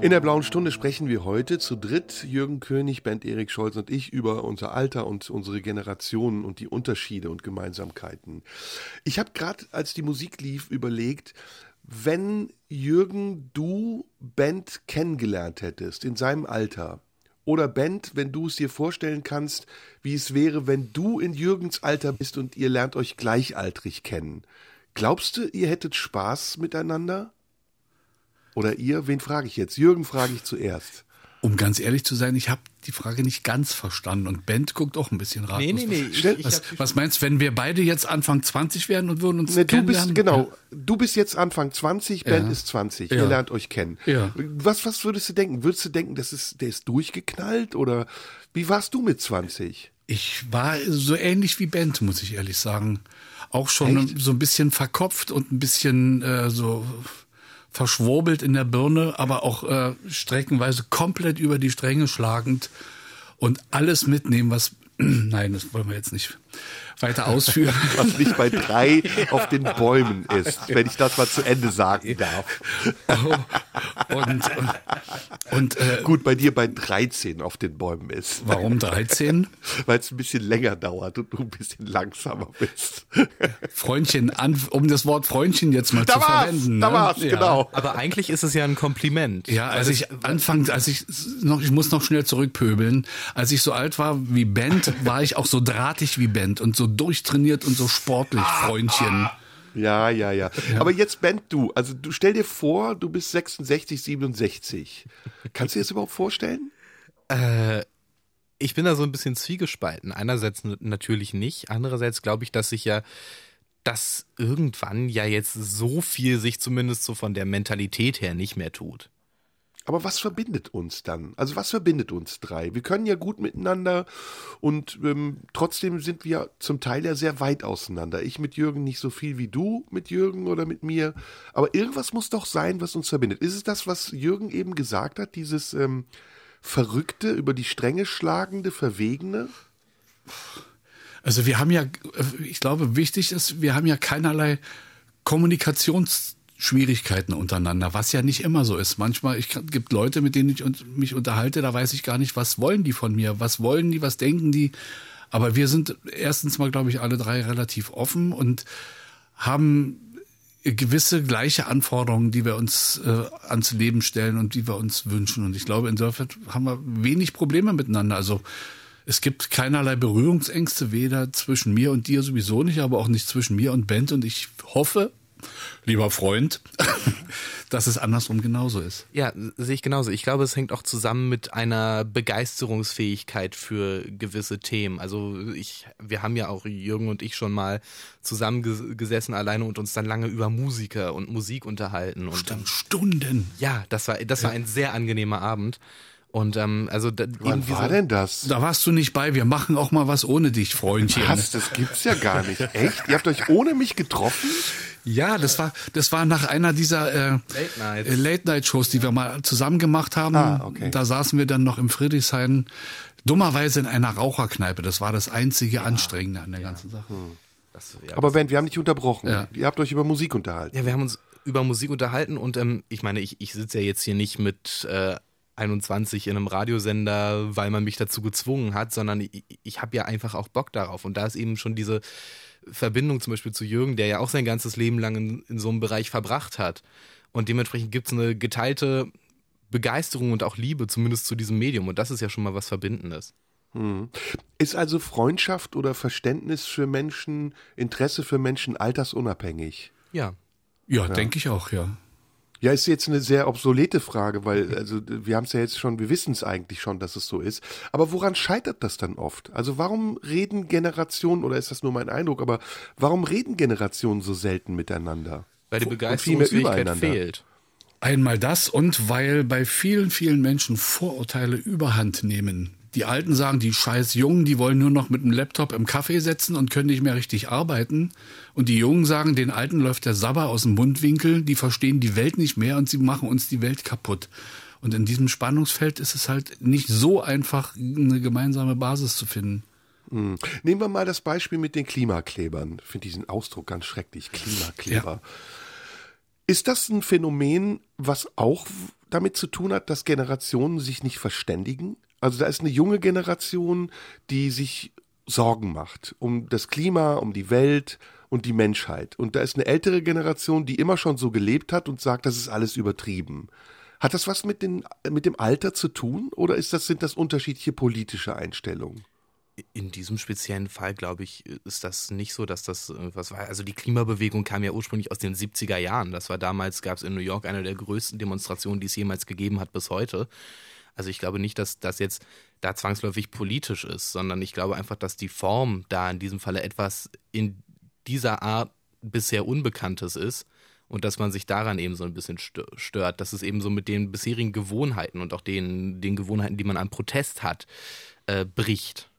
In der blauen Stunde sprechen wir heute zu dritt, Jürgen König, Bent Erik Scholz und ich, über unser Alter und unsere Generationen und die Unterschiede und Gemeinsamkeiten. Ich habe gerade, als die Musik lief, überlegt, wenn Jürgen du Bent kennengelernt hättest in seinem Alter, oder Bent, wenn du es dir vorstellen kannst, wie es wäre, wenn du in Jürgens Alter bist und ihr lernt euch gleichaltrig kennen. Glaubst du, ihr hättet Spaß miteinander? Oder ihr? Wen frage ich jetzt? Jürgen frage ich zuerst. Um ganz ehrlich zu sein, ich habe die Frage nicht ganz verstanden und Bent guckt auch ein bisschen ratlos. Nee, nee, nee. Ich, Schnell- ich Was, was meinst du, wenn wir beide jetzt Anfang 20 wären und würden uns Ne, du kennenlernen? bist, genau, du bist jetzt Anfang 20, Ben Ja. ist 20. Ja. Ihr lernt euch kennen. Ja. Was, was würdest du denken? Würdest du denken, das ist, der ist durchgeknallt? Oder wie warst du mit 20? Ich war so ähnlich wie Bent, muss ich ehrlich sagen. Auch schon Echt? so ein bisschen verkopft und ein bisschen äh, so verschwurbelt in der Birne, aber auch äh, streckenweise komplett über die Stränge schlagend und alles mitnehmen, was. <clears throat> Nein, das wollen wir jetzt nicht weiter ausführen. <laughs> Was nicht bei drei auf den Bäumen ist, wenn ich das mal zu Ende sagen darf. und und äh, Gut, bei dir bei 13 auf den Bäumen ist. warum 13? Weil es ein bisschen länger dauert und du ein bisschen langsamer bist. Freundchen, an, um das Wort Freundchen jetzt mal Da zu war's, verwenden. da ne? war's, Ja. genau. aber eigentlich ist es ja ein Kompliment. Ja, als ich anfang, als ich noch, ich muss noch schnell zurückpöbeln. Als ich so alt war wie Bent, war ich auch so drahtig wie Bent und so durchtrainiert und so sportlich, Freundchen. Ja, ja, ja. Aber jetzt, Ben, du, also du stell dir vor, du bist 66, 67. Kannst du dir das überhaupt vorstellen? ich bin da so ein bisschen zwiegespalten. Einerseits natürlich nicht, andererseits glaube ich, dass sich ja dass irgendwann ja jetzt so viel sich zumindest so von der Mentalität her nicht mehr tut. Aber was verbindet uns dann? Also was verbindet uns drei? Wir können ja gut miteinander und ähm, trotzdem sind wir zum Teil ja sehr weit auseinander. Ich mit Jürgen nicht so viel wie du mit Jürgen oder mit mir. Aber irgendwas muss doch sein, was uns verbindet. Ist es das, was Jürgen eben gesagt hat? Dieses ähm, verrückte, über die Stränge schlagende, verwegene? Also wir haben ja, äh, ich glaube, wichtig ist, wir haben ja keinerlei Kommunikationsschwierigkeiten untereinander, was ja nicht immer so ist. Manchmal, ich gibt Leute, mit denen ich mich unterhalte, da weiß ich gar nicht, was wollen die von mir, was wollen die, was denken die. Aber wir sind erstens mal, glaube ich, alle drei relativ offen und haben gewisse gleiche Anforderungen, die wir uns äh, ans Leben stellen und die wir uns wünschen. Und ich glaube, insofern haben wir wenig Probleme miteinander. Also es gibt keinerlei Berührungsängste, weder zwischen mir und dir sowieso nicht, aber auch nicht zwischen mir und Bent. Und ich hoffe, lieber Freund, <laughs> dass es andersrum genauso ist. Ja, sehe ich genauso. Ich glaube, es hängt auch zusammen mit einer Begeisterungsfähigkeit für gewisse Themen. Also ich, wir haben ja auch Jürgen und ich schon mal zusammengesessen alleine und uns dann lange über Musiker und Musik unterhalten. Und ähm, Stunden. ja, das war, das war ein sehr angenehmer Abend. Und ähm, also da, Wann war diese- denn das? Da warst du nicht bei. Wir machen auch mal was ohne dich, Freundchen. Was? Das gibt's ja gar nicht. <laughs> Echt? Ihr habt euch ohne mich getroffen? Ja, das war, das war nach einer dieser äh, Late äh, Late-Night-Shows, die wir mal zusammen gemacht haben. Ah, okay. Da saßen wir dann noch im Friedrichshain, dummerweise in einer Raucherkneipe. Das war das einzige Anstrengende an der ganzen Sache. das, ja, Aber Ben, wir haben nicht unterbrochen. Ja. Ihr habt euch über Musik unterhalten. Ja, wir haben uns über Musik unterhalten und ähm, ich meine, ich, ich sitze ja jetzt hier nicht mit äh, 21 in einem Radiosender, weil man mich dazu gezwungen hat, sondern ich, ich habe ja einfach auch Bock darauf. Und da ist eben schon diese Verbindung zum Beispiel zu Jürgen, der ja auch sein ganzes Leben lang in, in so einem Bereich verbracht hat. Und dementsprechend gibt es eine geteilte Begeisterung und auch Liebe, zumindest zu diesem Medium. Und das ist ja schon mal was Verbindendes. Ist also Freundschaft oder Verständnis für Menschen, Interesse für Menschen altersunabhängig? Ja. Ja, denke ich auch, ja. Ja, ist jetzt eine sehr obsolete Frage, weil also wir haben es ja jetzt schon, wir wissen es eigentlich schon, dass es so ist. Aber woran scheitert das dann oft? Also warum reden Generationen oder ist das nur mein Eindruck? Aber warum reden Generationen so selten miteinander? Weil die Begeisterungsfähigkeit übereinander. fehlt. Einmal das und weil bei vielen, vielen Menschen Vorurteile überhand nehmen. Die Alten sagen, die scheiß Jungen, die wollen nur noch mit dem Laptop im Café sitzen und können nicht mehr richtig arbeiten. Und die Jungen sagen, den Alten läuft der Sabber aus dem Mundwinkel, die verstehen die Welt nicht mehr und sie machen uns die Welt kaputt. Und in diesem Spannungsfeld ist es halt nicht so einfach, eine gemeinsame Basis zu finden. Nehmen wir mal das Beispiel mit den Klimaklebern. Ich finde diesen Ausdruck ganz schrecklich, Klimakleber. Ist das ein Phänomen, was auch damit zu tun hat, dass Generationen sich nicht verständigen? Also da ist eine junge Generation, die sich Sorgen macht um das Klima, um die Welt und die Menschheit. Und da ist eine ältere Generation, die immer schon so gelebt hat und sagt, das ist alles übertrieben. Hat das was mit, den, mit dem Alter zu tun oder ist das, sind das unterschiedliche politische Einstellungen? In diesem speziellen Fall, glaube ich, ist das nicht so, dass das äh, was war. Also die Klimabewegung kam ja ursprünglich aus den 70er Jahren. Das war damals, gab es in New York eine der größten Demonstrationen, die es jemals gegeben hat bis heute. Also ich glaube nicht, dass das jetzt da zwangsläufig politisch ist, sondern ich glaube einfach, dass die Form da in diesem Falle etwas in dieser Art bisher Unbekanntes ist und dass man sich daran eben so ein bisschen stö- stört, dass es eben so mit den bisherigen Gewohnheiten und auch den, den Gewohnheiten, die man an Protest hat, äh, bricht.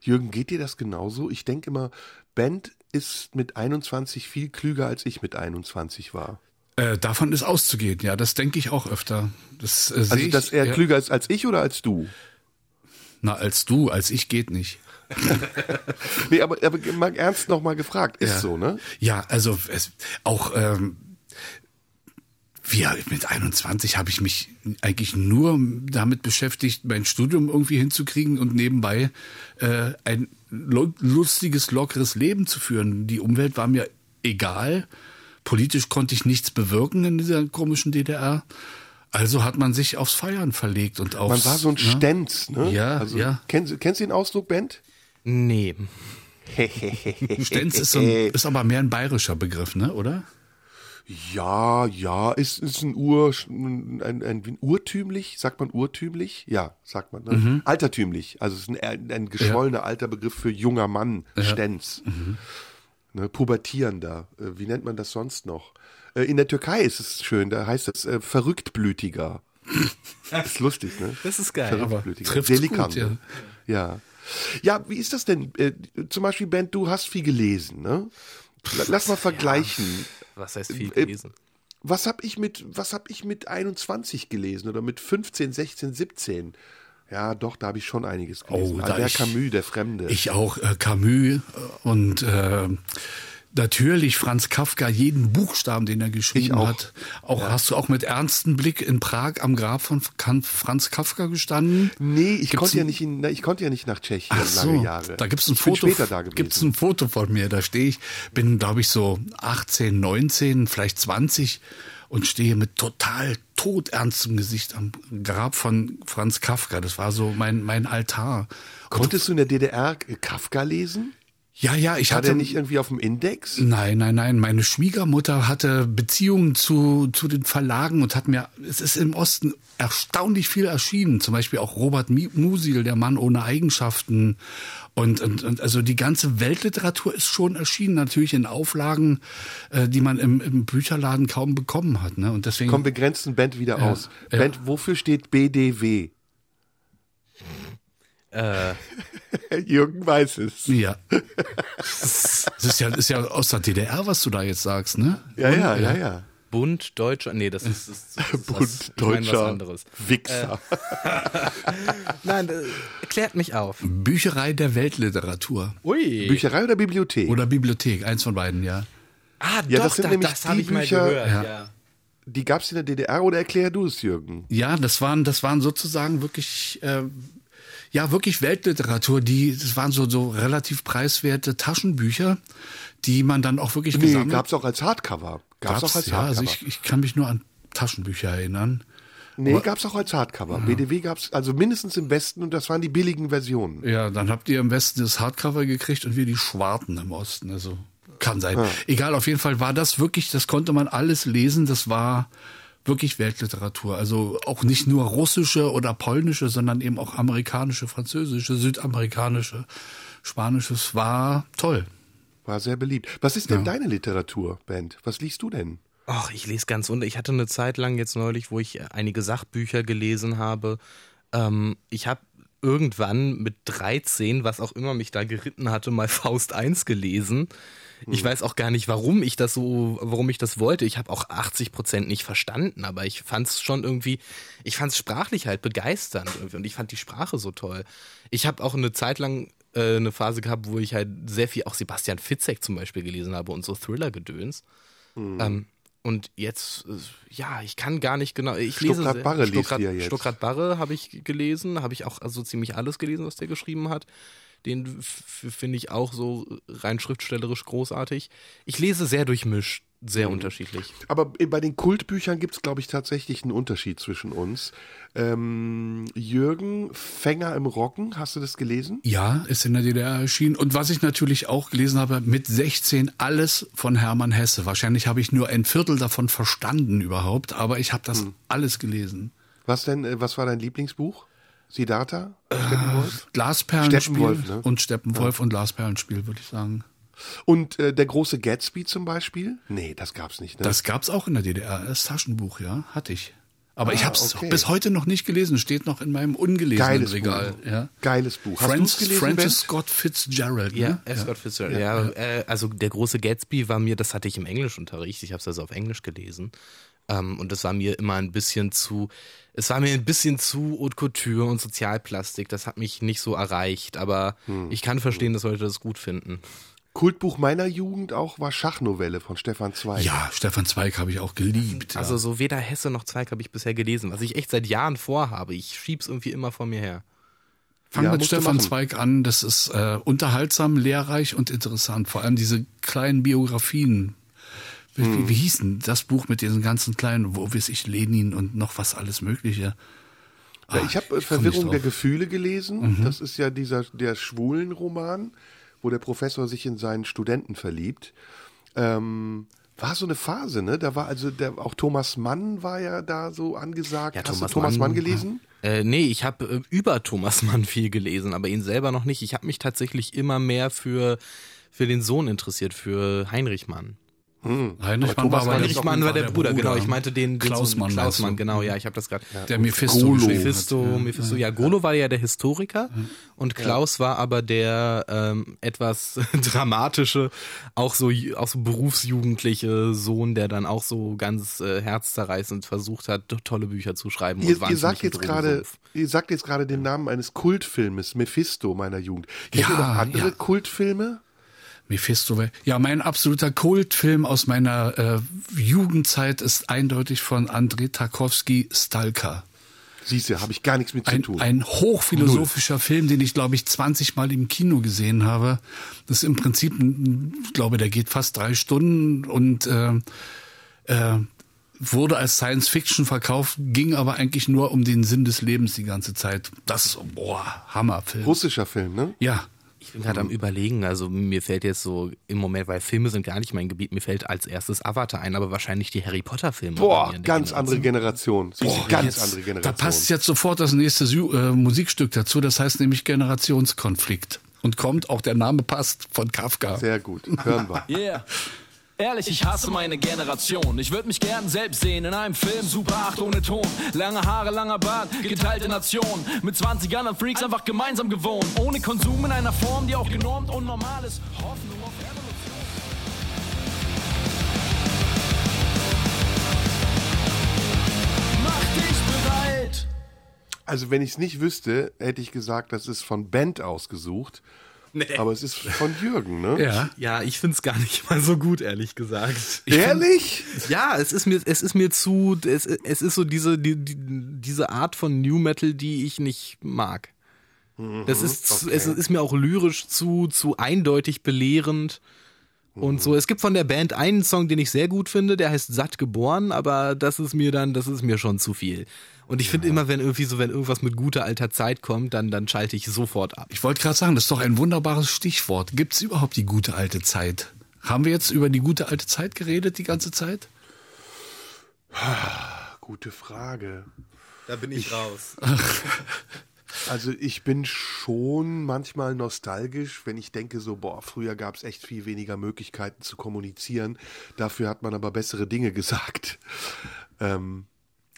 Jürgen, geht dir das genauso? Ich denke immer, Bent ist mit 21 viel klüger, als ich mit 21 war. Äh, davon ist auszugehen, ja, das denke ich auch öfter. Das, äh, Also, ich, dass er ja, klüger ist als ich oder als du? Na, als du, als ich geht nicht. <laughs> Nee, aber, aber mal ernst nochmal gefragt, ist Ja. so, ne? Ja, also es, auch ähm, wir, mit 21 habe ich mich eigentlich nur damit beschäftigt, mein Studium irgendwie hinzukriegen und nebenbei äh, ein lustiges, lockeres Leben zu führen. Die Umwelt war mir egal. Politisch konnte ich nichts bewirken in dieser komischen DDR. Also hat man sich aufs Feiern verlegt und aufs, Man war so ein ne? Stenz, ne? Ja, also, ja. Kennst, kennst du den Ausdruck, Bent? Nee. <laughs> Stenz ist, so ein, ist aber mehr ein bayerischer Begriff, ne, oder? Ja, ja, ist, ist ein Ur, ein, ein, ein urtümlich, sagt man urtümlich? Ja, sagt man. Ne? Mhm. Altertümlich, also es ist ein, ein geschwollener alter Begriff für junger Mann, Stenz. Mhm. Ne, pubertierender, äh, wie nennt man das sonst noch? Äh, in der Türkei ist es schön, da heißt es äh, verrücktblütiger. ist lustig, ne? Das ist geil. Verrücktblütiger. trifft's Delikant, gut, ja. ne? ja. Ja, wie ist das denn? Äh, zum Beispiel, Ben, du hast viel gelesen, ne? La- Lass mal vergleichen. Was heißt viel Äh, gelesen? Was habe ich mit was habe ich mit 21 gelesen oder mit 15, 16, 17? Ja, doch, da habe ich schon einiges gelesen. Oh, da Albert ich- Camus, der Fremde. Ich auch äh, Camus äh, und äh, natürlich Franz Kafka, jeden Buchstaben, den er geschrieben auch. hat. Auch hast du auch mit ernstem Blick in Prag am Grab von Franz Kafka gestanden? nee, ich Gibt's konnte ja nicht in, ich konnte ja nicht nach Tschechien Ach lange so, Jahre. da gibt's ein Ich Foto. Gibt's ein Foto von mir. Da stehe ich, bin glaube ich so 18, 19, vielleicht 20 und stehe mit total todernstem Gesicht am Grab von Franz Kafka. Das war so mein mein Altar. Und Konntest du in der DDR Kafka lesen? ja, ja, ich War hatte der nicht irgendwie auf dem Index? Nein, nein, nein. Meine Schwiegermutter hatte Beziehungen zu, zu den Verlagen und hat mir, es ist im Osten erstaunlich viel erschienen. Zum Beispiel auch Robert Musil, der Mann ohne Eigenschaften. Und, und, und also die ganze Weltliteratur ist schon erschienen, natürlich in Auflagen, äh, die man im, im Bücherladen kaum bekommen hat. Ne? Und deswegen. Komm, wir grenzen Band wieder Ja, aus. ja. Band, wofür steht BDW? Äh, <laughs> Jürgen weiß es. ja. Das ist ja, ist ja aus der DDR, was du da jetzt sagst, ne? Ja, ja, ja, ja. Bund Deutscher. Nee, das ist, das, das, das, <laughs> Bund ich meine was deutscher anderes. Wichser. <laughs> Nein, äh, klärt mich auf. Bücherei der Weltliteratur. Ui. Bücherei oder Bibliothek? Oder Bibliothek, eins von beiden, ja. Ah, Ja, doch, das sind da- nämlich das habe die ich mal Bücher- gehört. Ja. Ja. Die gab es in der DDR oder erklär du es, Jürgen? Ja, das waren, das waren sozusagen wirklich, äh, ja, wirklich Weltliteratur. Die, das waren so, so relativ preiswerte Taschenbücher, die man dann auch wirklich Nee, gesammelt. gab es auch als Hardcover. Gab's, auch als ja, also Hardcover. ich, ich kann mich nur an Taschenbücher erinnern. nee, gab's auch als Hardcover. BDW gab's also mindestens im Westen und das waren die billigen Versionen. Ja, dann habt ihr im Westen das Hardcover gekriegt und wir die Schwarten im Osten. Also kann sein. Egal, auf jeden Fall war das wirklich, das konnte man alles lesen. Das war wirklich Weltliteratur. Also auch nicht nur russische oder polnische, sondern eben auch amerikanische, französische, südamerikanische, spanisches. War toll. War sehr beliebt. Was ist denn deine Literatur, Band? Was liest du denn? Ach, ich lese ganz unter. Ich hatte eine Zeit lang jetzt neulich, wo ich einige Sachbücher gelesen habe. Ähm, ich habe irgendwann mit 13, was auch immer mich da geritten hatte, mal Faust 1 gelesen. Ich weiß auch gar nicht, warum ich das so, warum ich das wollte. Ich habe auch 80 Prozent nicht verstanden, aber ich fand es schon irgendwie, ich fand es sprachlich halt begeisternd irgendwie und ich fand die Sprache so toll. Ich habe auch eine Zeit lang äh, eine Phase gehabt, wo ich halt sehr viel auch Sebastian Fitzek zum Beispiel gelesen habe und so Thriller-Gedöns. Ähm, und jetzt, äh, ja, ich kann gar nicht genau. Ich lese Stuckrad sehr- Barre liest Stuckrad, ihr jetzt. Stuckrad Barre habe ich gelesen, habe ich auch also ziemlich alles gelesen, was der geschrieben hat. Den finde ich auch so rein schriftstellerisch großartig. Ich lese sehr durchmischt, sehr Mhm. unterschiedlich. Aber bei den Kultbüchern gibt's, glaube ich, tatsächlich einen Unterschied zwischen uns. Ähm, Jürgen Fänger im Rocken, hast du das gelesen? Ja, ist in der DDR erschienen. Und was ich natürlich auch gelesen habe, mit 16 alles von Hermann Hesse. Wahrscheinlich habe ich nur ein Viertel davon verstanden überhaupt, aber ich habe das alles gelesen. Was denn, äh, was war dein Lieblingsbuch? Siddhartha? Steppenwolf? Glasperlenspiel Steppenwolf, ne? und Steppenwolf und Glasperlenspiel, würde ich sagen. Und äh, der große Gatsby zum Beispiel? Nee, das gab's nicht. Ne? Das gab's auch in der DDR. Das Taschenbuch, ja, hatte ich. Aber ich Ah, habe es okay. bis heute noch nicht gelesen. Steht noch in meinem ungelesenen Geiles Regal. Buch. Ja. Geiles Buch. Du's gelesen, Francis Ben? Scott Fitzgerald. Ja, ne? F. Scott Fitzgerald. Ja, Äh, also der große Gatsby war mir, das hatte ich im Englischunterricht, ich habe es also auf Englisch gelesen. Ähm, und das war mir immer ein bisschen zu, es war mir ein bisschen zu Haute Couture und Sozialplastik. Das hat mich nicht so erreicht, aber Hm. ich kann verstehen, dass Leute das gut finden. Kultbuch meiner Jugend auch war Schachnovelle von Stefan Zweig. ja, Stefan Zweig habe ich auch geliebt. Also ja. so weder Hesse noch Zweig habe ich bisher gelesen, was ich echt seit Jahren vorhabe. Ich schieb's irgendwie immer vor mir her. Fang Ja, mit Stefan. Zweig an. Das ist äh, unterhaltsam, lehrreich und interessant. Vor allem diese kleinen Biografien. Wie, Hm. wie, wie hieß denn das Buch mit diesen ganzen kleinen, wo weiß ich, Lenin und noch was alles Mögliche? Ja, ich habe äh, Ah, komm nicht Verwirrung der. Gefühle gelesen. Das ist ja dieser der schwulen Roman, wo der Professor sich in seinen Studenten verliebt. Ähm, war so eine Phase, ne? Da war also der auch Thomas Mann war ja da so angesagt. Ja, Hast Thomas du Thomas Mann, Mann- gelesen? Äh, nee, ich habe äh, über Thomas Mann viel gelesen, aber ihn selber noch nicht. Ich habe mich tatsächlich immer mehr für, für den Sohn interessiert, für Heinrich Mann. Heinrich Aber Thomas aber Mann der- Heinrich Mann war der Bruder, genau. Ich meinte den, den Klaus Sohn, Mann. Klaus meinst du? Mann, genau, ja, ich habe das gerade. Der Mephisto Golo. geschrieben hat. Mephisto, Mephisto, ja, Golo war ja der Historiker und Klaus war aber der ähm, etwas <laughs> dramatische, auch so auch so berufsjugendliche Sohn, der dann auch so ganz äh, herzzerreißend versucht hat, tolle Bücher zu schreiben. Ihr, und ihr sagt jetzt gerade, ihr sagt jetzt gerade den Namen eines Kultfilmes, Mephisto meiner Jugend. Ihr Ja, noch andere ja. Kultfilme? Mephisto. Ja, mein absoluter Kultfilm aus meiner äh, Jugendzeit ist eindeutig von Andrei Tarkovsky Stalker. Siehst du, habe ich gar nichts mit zu Ein, tun. ein hochphilosophischer Film, den ich, glaube ich, 20 Mal im Kino gesehen habe. Das ist im Prinzip, ich glaube, der geht fast drei Stunden und äh, äh, wurde als Science Fiction verkauft, ging aber eigentlich nur um den Sinn des Lebens die ganze Zeit. Das boah, Hammerfilm. Russischer Film, ne? Ja, Ich bin gerade am überlegen, also mir fällt jetzt so im Moment, weil Filme sind gar nicht mein Gebiet, mir fällt als erstes Avatar ein, aber wahrscheinlich die Harry Potter Filme. Boah, ganz Generation. andere Generation. Du, ganz andere Da Generation. passt jetzt sofort das nächste äh, Musikstück dazu, das heißt nämlich Generationskonflikt. Und kommt, auch der Name passt, von Kafka. Sehr gut. Hören wir. <laughs> Yeah. Ehrlich, ich hasse meine Generation. Ich würde mich gern selbst sehen in einem Film, Super 8 ohne Ton. Lange Haare, langer Bart, geteilte Nation. Mit 20 anderen Freaks einfach gemeinsam gewohnt. Ohne Konsum in einer Form, die auch genormt und normal ist. Hoffnung auf Evolution. Also wenn ich es nicht wüsste, hätte ich gesagt, das ist von Band ausgesucht. <laughs> Aber es ist von Jürgen, ne? Ja. Ja, ich find's gar nicht mal so gut, ehrlich gesagt. Ich Ehrlich? Ja, es ist mir, es ist mir zu, es, es ist so diese, die, die, diese Art von New Metal, die ich nicht mag. Das ist, zu, es ist mir auch lyrisch zu, zu eindeutig belehrend. Und so, es gibt von der Band einen Song, den ich sehr gut finde, der heißt Satt geboren, aber das ist mir dann, das ist mir schon zu viel. Und ich finde immer, wenn irgendwie so, wenn irgendwas mit guter alter Zeit kommt, dann, dann schalte ich sofort ab. Ich wollte gerade sagen, das ist doch ein wunderbares Stichwort. Gibt es überhaupt die gute alte Zeit? Haben wir jetzt über die gute alte Zeit geredet die ganze Zeit? <sighs> Gute Frage. Da bin ich raus. <laughs> Also ich bin schon manchmal nostalgisch, wenn ich denke so, boah, früher gab es echt viel weniger Möglichkeiten zu kommunizieren. Dafür hat man aber bessere Dinge <laughs> gesagt. Ähm,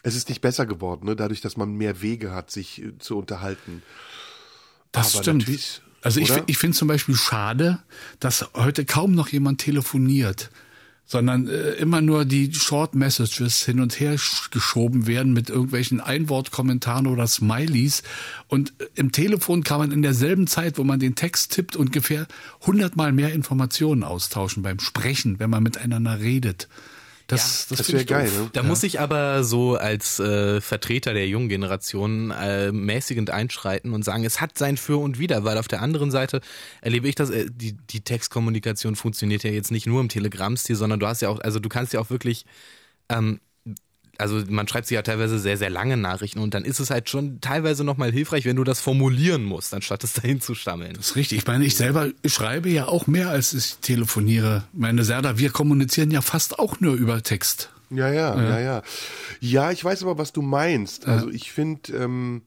es ist nicht besser geworden, ne? dadurch, dass man mehr Wege hat, sich äh, zu unterhalten. Das Aber stimmt. Also ich, ich finde zum Beispiel schade, dass heute kaum noch jemand telefoniert, sondern äh, immer nur die Short Messages hin und her sch- geschoben werden mit irgendwelchen Einwortkommentaren oder Smileys. Und äh, im Telefon kann man in derselben Zeit, wo man den Text tippt, ungefähr hundertmal mehr Informationen austauschen beim Sprechen, wenn man miteinander redet. Das, das, das finde wäre ich geil, ne? Da muss ich aber so als äh, Vertreter der jungen Generation äh, mäßigend einschreiten und sagen, es hat sein Für und Wider, weil auf der anderen Seite erlebe ich das, äh, die, die Textkommunikation funktioniert ja jetzt nicht nur im Telegram-Stil, sondern du hast ja auch, also du kannst ja auch wirklich, ähm, also man schreibt sich ja teilweise sehr, sehr lange Nachrichten und dann ist es halt schon teilweise nochmal hilfreich, wenn du das formulieren musst, anstatt es <laughs> dahin zu stammeln. Das ist richtig. Ich meine, ich selber schreibe ja auch mehr, als ich telefoniere. Meine Serda, wir kommunizieren ja fast auch nur über Text. Ja, ja, ja, ja. Ja, ich weiß aber, was du meinst. Also ich finde, ähm,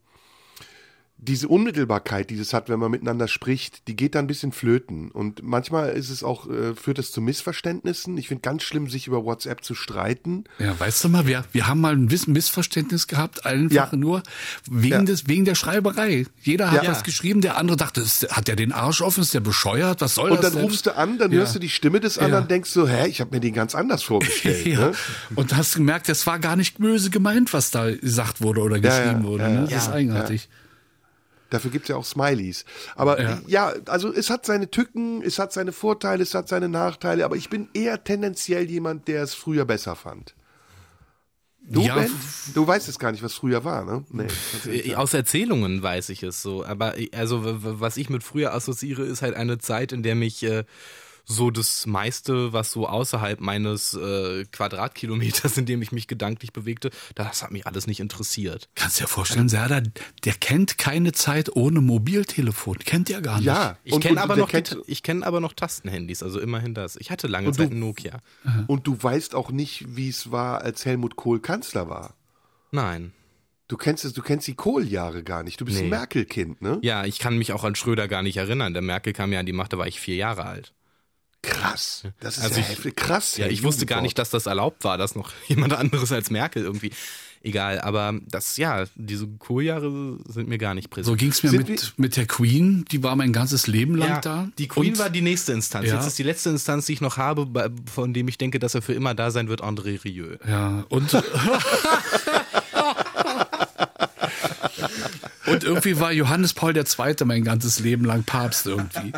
diese Unmittelbarkeit, die das hat, wenn man miteinander spricht, die geht da ein bisschen flöten. Und manchmal ist es auch, äh, führt es zu Missverständnissen. Ich finde ganz schlimm, sich über WhatsApp zu streiten. Ja, weißt du mal, wir, wir haben mal ein Missverständnis gehabt, einfach Ja. nur wegen, Ja. des, wegen der Schreiberei. Jeder hat Ja. was geschrieben, der andere dachte, ist, hat der den Arsch offen, ist der bescheuert, was soll Und das dann denn? rufst du an, dann hörst du die Stimme des anderen, denkst so, hä, ich habe mir den ganz anders vorgestellt. <laughs> ne? Und hast gemerkt, das war gar nicht böse gemeint, was da gesagt wurde oder geschrieben wurde. ne? Das ist eigenartig. Dafür gibt's ja auch Smileys. Aber Ja. ja. also es hat seine Tücken, es hat seine Vorteile, es hat seine Nachteile, aber ich bin eher tendenziell jemand, der es früher besser fand. Du, Ja, Ben? Du weißt es gar nicht, was früher war, ne? Nee, Äh, Aus Erzählungen weiß ich es so, aber äh, also was ich mit früher assoziiere, ist halt eine Zeit, in der mich äh, so das meiste, was so außerhalb meines äh, Quadratkilometers, in dem ich mich gedanklich bewegte, das hat mich alles nicht interessiert. Kannst dir vorstellen, Serda, der kennt keine Zeit ohne Mobiltelefon. Kennt er gar nicht. ja. Ich kenne aber noch, kennt- ich kenne aber noch Tastenhandys, also immerhin das. Ich hatte lange Und Zeit du- ein Nokia. Und du weißt auch nicht, wie es war, als Helmut Kohl Kanzler war. Nein. Du kennst es, du kennst die Kohl-Jahre gar nicht. Du bist ein Nee. Merkel-Kind, ne? Ja, ich kann mich auch an Schröder gar nicht erinnern. Der Merkel kam ja an die Macht, da war ich vier Jahre alt. Krass. Das ist Also ja ich- krass. Ja, ich wusste gar nicht, dass das erlaubt war, dass noch <laughs> jemand anderes als Merkel irgendwie. Egal, aber das, ja, diese Kohl-Jahre sind mir gar nicht präsent. So ging's mir Sind mit, mit der Queen, die war mein ganzes Leben lang ja, da. Die Queen Und- war die nächste Instanz. Ja. Jetzt ist die letzte Instanz, die ich noch habe, von dem ich denke, dass er für immer da sein wird, André Rieu. Ja, und. <laughs> und irgendwie war Johannes Paul II. mein ganzes Leben lang Papst irgendwie.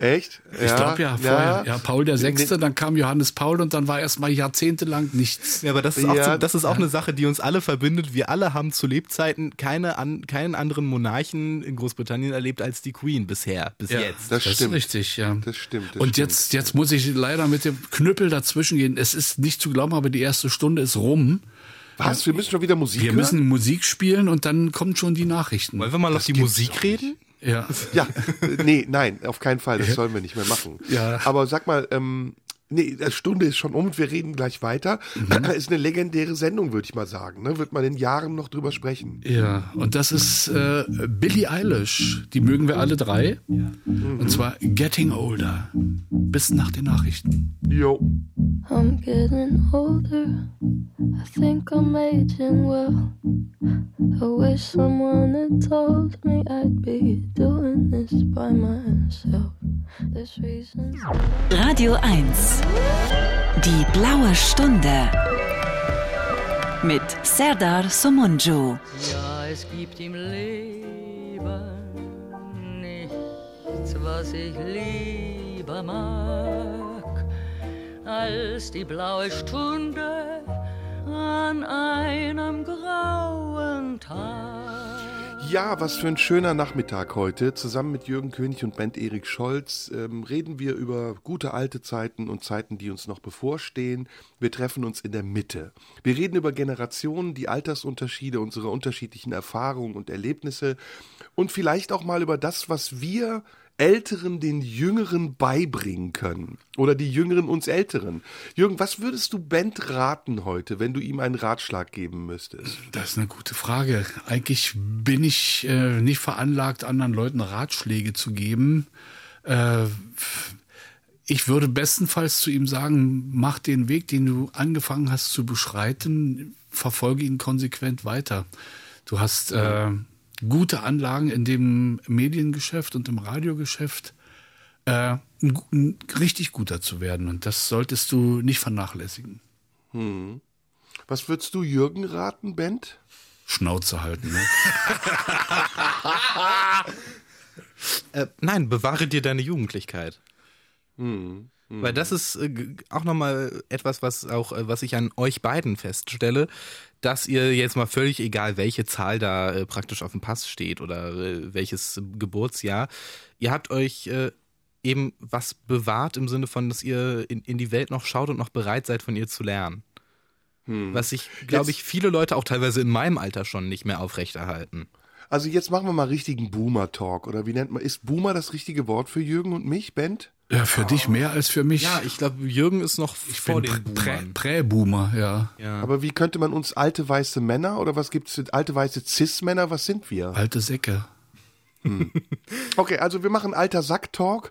Echt? Ich glaube ja, vorher. Ja, Paul der Sechste, dann kam Johannes Paul und dann war erstmal jahrzehntelang nichts. Ja, aber das ist auch, Ja, das ist auch eine Sache, die uns alle verbindet. Wir alle haben zu Lebzeiten keine an, keinen anderen Monarchen in Großbritannien erlebt als die Queen bisher, bis Ja, jetzt. Das Das stimmt. ist richtig, ja. Das stimmt. Das und stimmt. jetzt, jetzt muss ich leider mit dem Knüppel dazwischen gehen. Es ist nicht zu glauben, aber die erste Stunde ist rum. Was? Wir müssen schon wieder Musik Wir hören? müssen Musik spielen und dann kommen schon die Nachrichten. Wollen wir mal auf die Musik reden? Ja. Ja, nee, nein, auf keinen Fall, das sollen wir nicht mehr machen. Ja. Aber sag mal, ähm, nee, die Stunde ist schon um und wir reden gleich weiter. Mhm. Ist eine legendäre Sendung, würde ich mal sagen. Ne? Wird man in Jahren noch drüber sprechen. Ja, und das ist äh, Billie Eilish. Die mögen wir alle drei. Und zwar Getting Older. Bis nach den Nachrichten. Jo. I'm getting older. I think I'm aging well. I wish someone had told me I'd be doing this by myself. There's reasons. Radio 1. Die blaue Stunde. Mit Serdar Somunju. Ja, es gibt im Leben nichts, was ich lieber mag, als die blaue Stunde an einem grauen Tag. Ja, was für ein schöner Nachmittag heute. Zusammen mit Jürgen König und Bent Erik Scholz ähm, reden wir über gute alte Zeiten und Zeiten, die uns noch bevorstehen. Wir treffen uns in der Mitte. Wir reden über Generationen, die Altersunterschiede, unsere unterschiedlichen Erfahrungen und Erlebnisse und vielleicht auch mal über das, was wir Älteren den Jüngeren beibringen können. Oder die Jüngeren uns Älteren. Jürgen, was würdest du Bent raten heute, wenn du ihm einen Ratschlag geben müsstest? Das ist eine gute Frage. Eigentlich bin ich äh, nicht veranlagt, anderen Leuten Ratschläge zu geben. Äh, ich würde bestenfalls zu ihm sagen, mach den Weg, den du angefangen hast zu beschreiten, verfolge ihn konsequent weiter. Du hast äh, gute Anlagen in dem Mediengeschäft und im Radiogeschäft, äh, ein, ein richtig guter zu werden. Und das solltest du nicht vernachlässigen. Hm. Was würdest du Jürgen raten, Bent? Schnauze halten, ne? <laughs> Äh, nein, bewahre dir deine Jugendlichkeit. Hm. Hm. Weil das ist äh, auch nochmal etwas, was auch, äh, was ich an euch beiden feststelle, dass ihr jetzt mal völlig egal, welche Zahl da äh, praktisch auf dem Pass steht oder äh, welches Geburtsjahr, ihr habt euch äh, eben was bewahrt im Sinne von, dass ihr in, in die Welt noch schaut und noch bereit seid, von ihr zu lernen. Hm. Was sich, glaube ich, viele Leute auch teilweise in meinem Alter schon nicht mehr aufrechterhalten. Also jetzt machen wir mal richtigen Boomer-Talk. Oder wie nennt man, ist Boomer das richtige Wort für Jürgen und mich, Bent? Ja, für dich mehr als für mich. Ja, ich glaube, Jürgen ist noch ich vor bin den Prä-. Prä-Boomer, ja. Ja. Aber wie könnte man uns alte weiße Männer oder was gibt's für alte weiße Cis-Männer? Was sind wir? Alte Säcke. Okay, also wir machen alter Sack-Talk.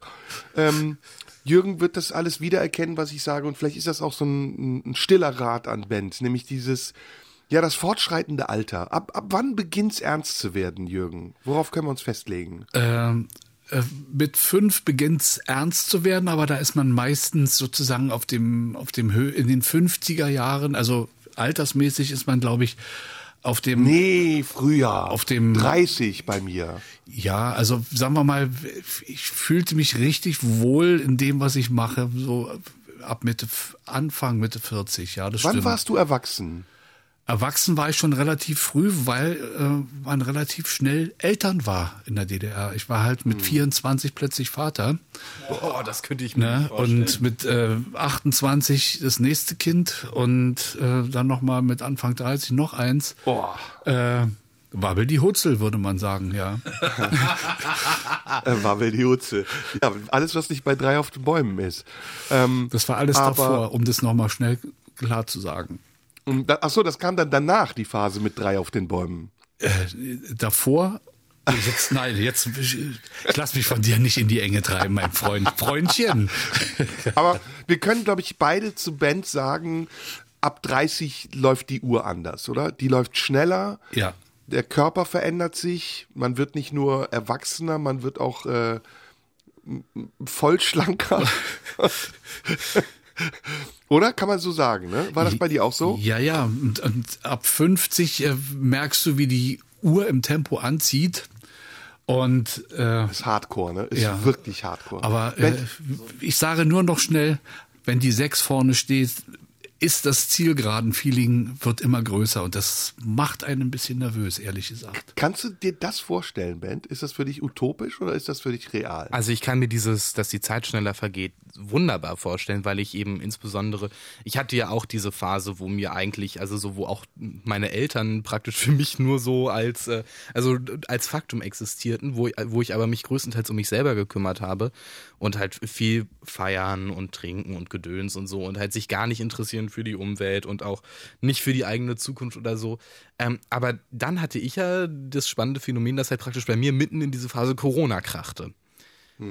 Ähm, Jürgen wird das alles wiedererkennen, was ich sage, und vielleicht ist das auch so ein, ein stiller Rat an Bent, nämlich dieses, ja, das fortschreitende Alter. Ab, ab wann beginnt's ernst zu werden, Jürgen? Worauf können wir uns festlegen? Ähm, äh, mit fünf beginnt's ernst zu werden, aber da ist man meistens sozusagen auf dem, auf dem Hö in den 50er Jahren, also altersmäßig ist man, glaube ich, auf dem, Nee, früher. Auf dem- 30 bei mir. ja, also sagen wir mal, ich fühlte mich richtig wohl in dem, was ich mache, so ab Mitte, Anfang Mitte 40, ja, das Wann stimmt. warst du erwachsen? Erwachsen war ich schon relativ früh, weil äh, man relativ schnell Eltern war in der DDR. Ich war halt mit 24 plötzlich Vater Boah, das könnte ich mir ne? vorstellen. und mit äh, 28 das nächste Kind und äh, dann noch mal mit Anfang 30 noch eins. Boah. Äh, Wabbel die Hutzel, würde man sagen, ja. <laughs> Äh, Wabbel die Hutze. Ja, alles, was nicht bei drei auf den Bäumen ist. Ähm, Das war alles Aber- davor, um das noch mal schnell klar zu sagen. Und da, ach so, das kam dann danach, die Phase mit drei auf den Bäumen. Äh, davor Jetzt, nein, jetzt, ich lass mich von dir nicht in die Enge treiben, mein Freund. Freundchen. Aber wir können, glaube ich, beide zu Band sagen, ab 30 läuft die Uhr anders, oder? Die läuft schneller. Ja. Der Körper verändert sich. Man wird nicht nur erwachsener, man wird auch äh, voll schlanker. <laughs> oder? Kann man so sagen, ne? War das bei dir auch so? Ja, ja. Und, und ab 50 äh, merkst du, wie die Uhr im Tempo anzieht. Und äh, Ist Hardcore, ne? Ist Ja. wirklich Hardcore. aber äh, ich sage nur noch schnell, wenn die 6 vorne steht, ist das Zielgeraden-Feeling wird immer größer und das macht einen ein bisschen nervös, ehrlich gesagt. kannst du dir das vorstellen, Band? Ist das für dich utopisch oder ist das für dich real? Also ich kann mir dieses, dass die Zeit schneller vergeht, wunderbar vorstellen, weil ich eben insbesondere, ich hatte ja auch diese Phase, wo mir eigentlich, also so, wo auch meine Eltern praktisch für mich nur so als, äh, also als Faktum existierten, wo, wo ich aber mich größtenteils um mich selber gekümmert habe und halt viel feiern und trinken und Gedöns und so und halt sich gar nicht interessieren für die Umwelt und auch nicht für die eigene Zukunft oder so. Ähm, aber dann hatte ich ja das spannende Phänomen, dass halt praktisch bei mir mitten in diese Phase Corona krachte.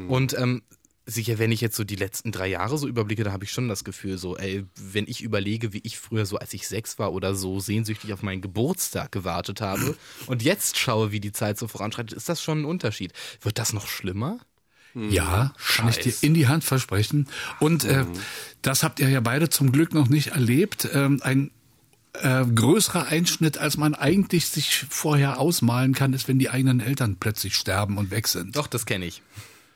Und ähm, sicher, wenn ich jetzt so die letzten drei Jahre so überblicke, da habe ich schon das Gefühl, so, ey, wenn ich überlege, wie ich früher so, als ich sechs war oder so, sehnsüchtig auf meinen Geburtstag gewartet habe <laughs> und jetzt schaue, wie die Zeit so voranschreitet, ist das schon ein Unterschied. Wird das noch schlimmer? Ja, kann ich dir Scheiß. in die Hand versprechen. Und äh, das habt ihr ja beide zum Glück noch nicht erlebt. Ähm, ein äh, größerer Einschnitt, als man eigentlich sich vorher ausmalen kann, ist, wenn die eigenen Eltern plötzlich sterben und weg sind. Doch, das kenne ich.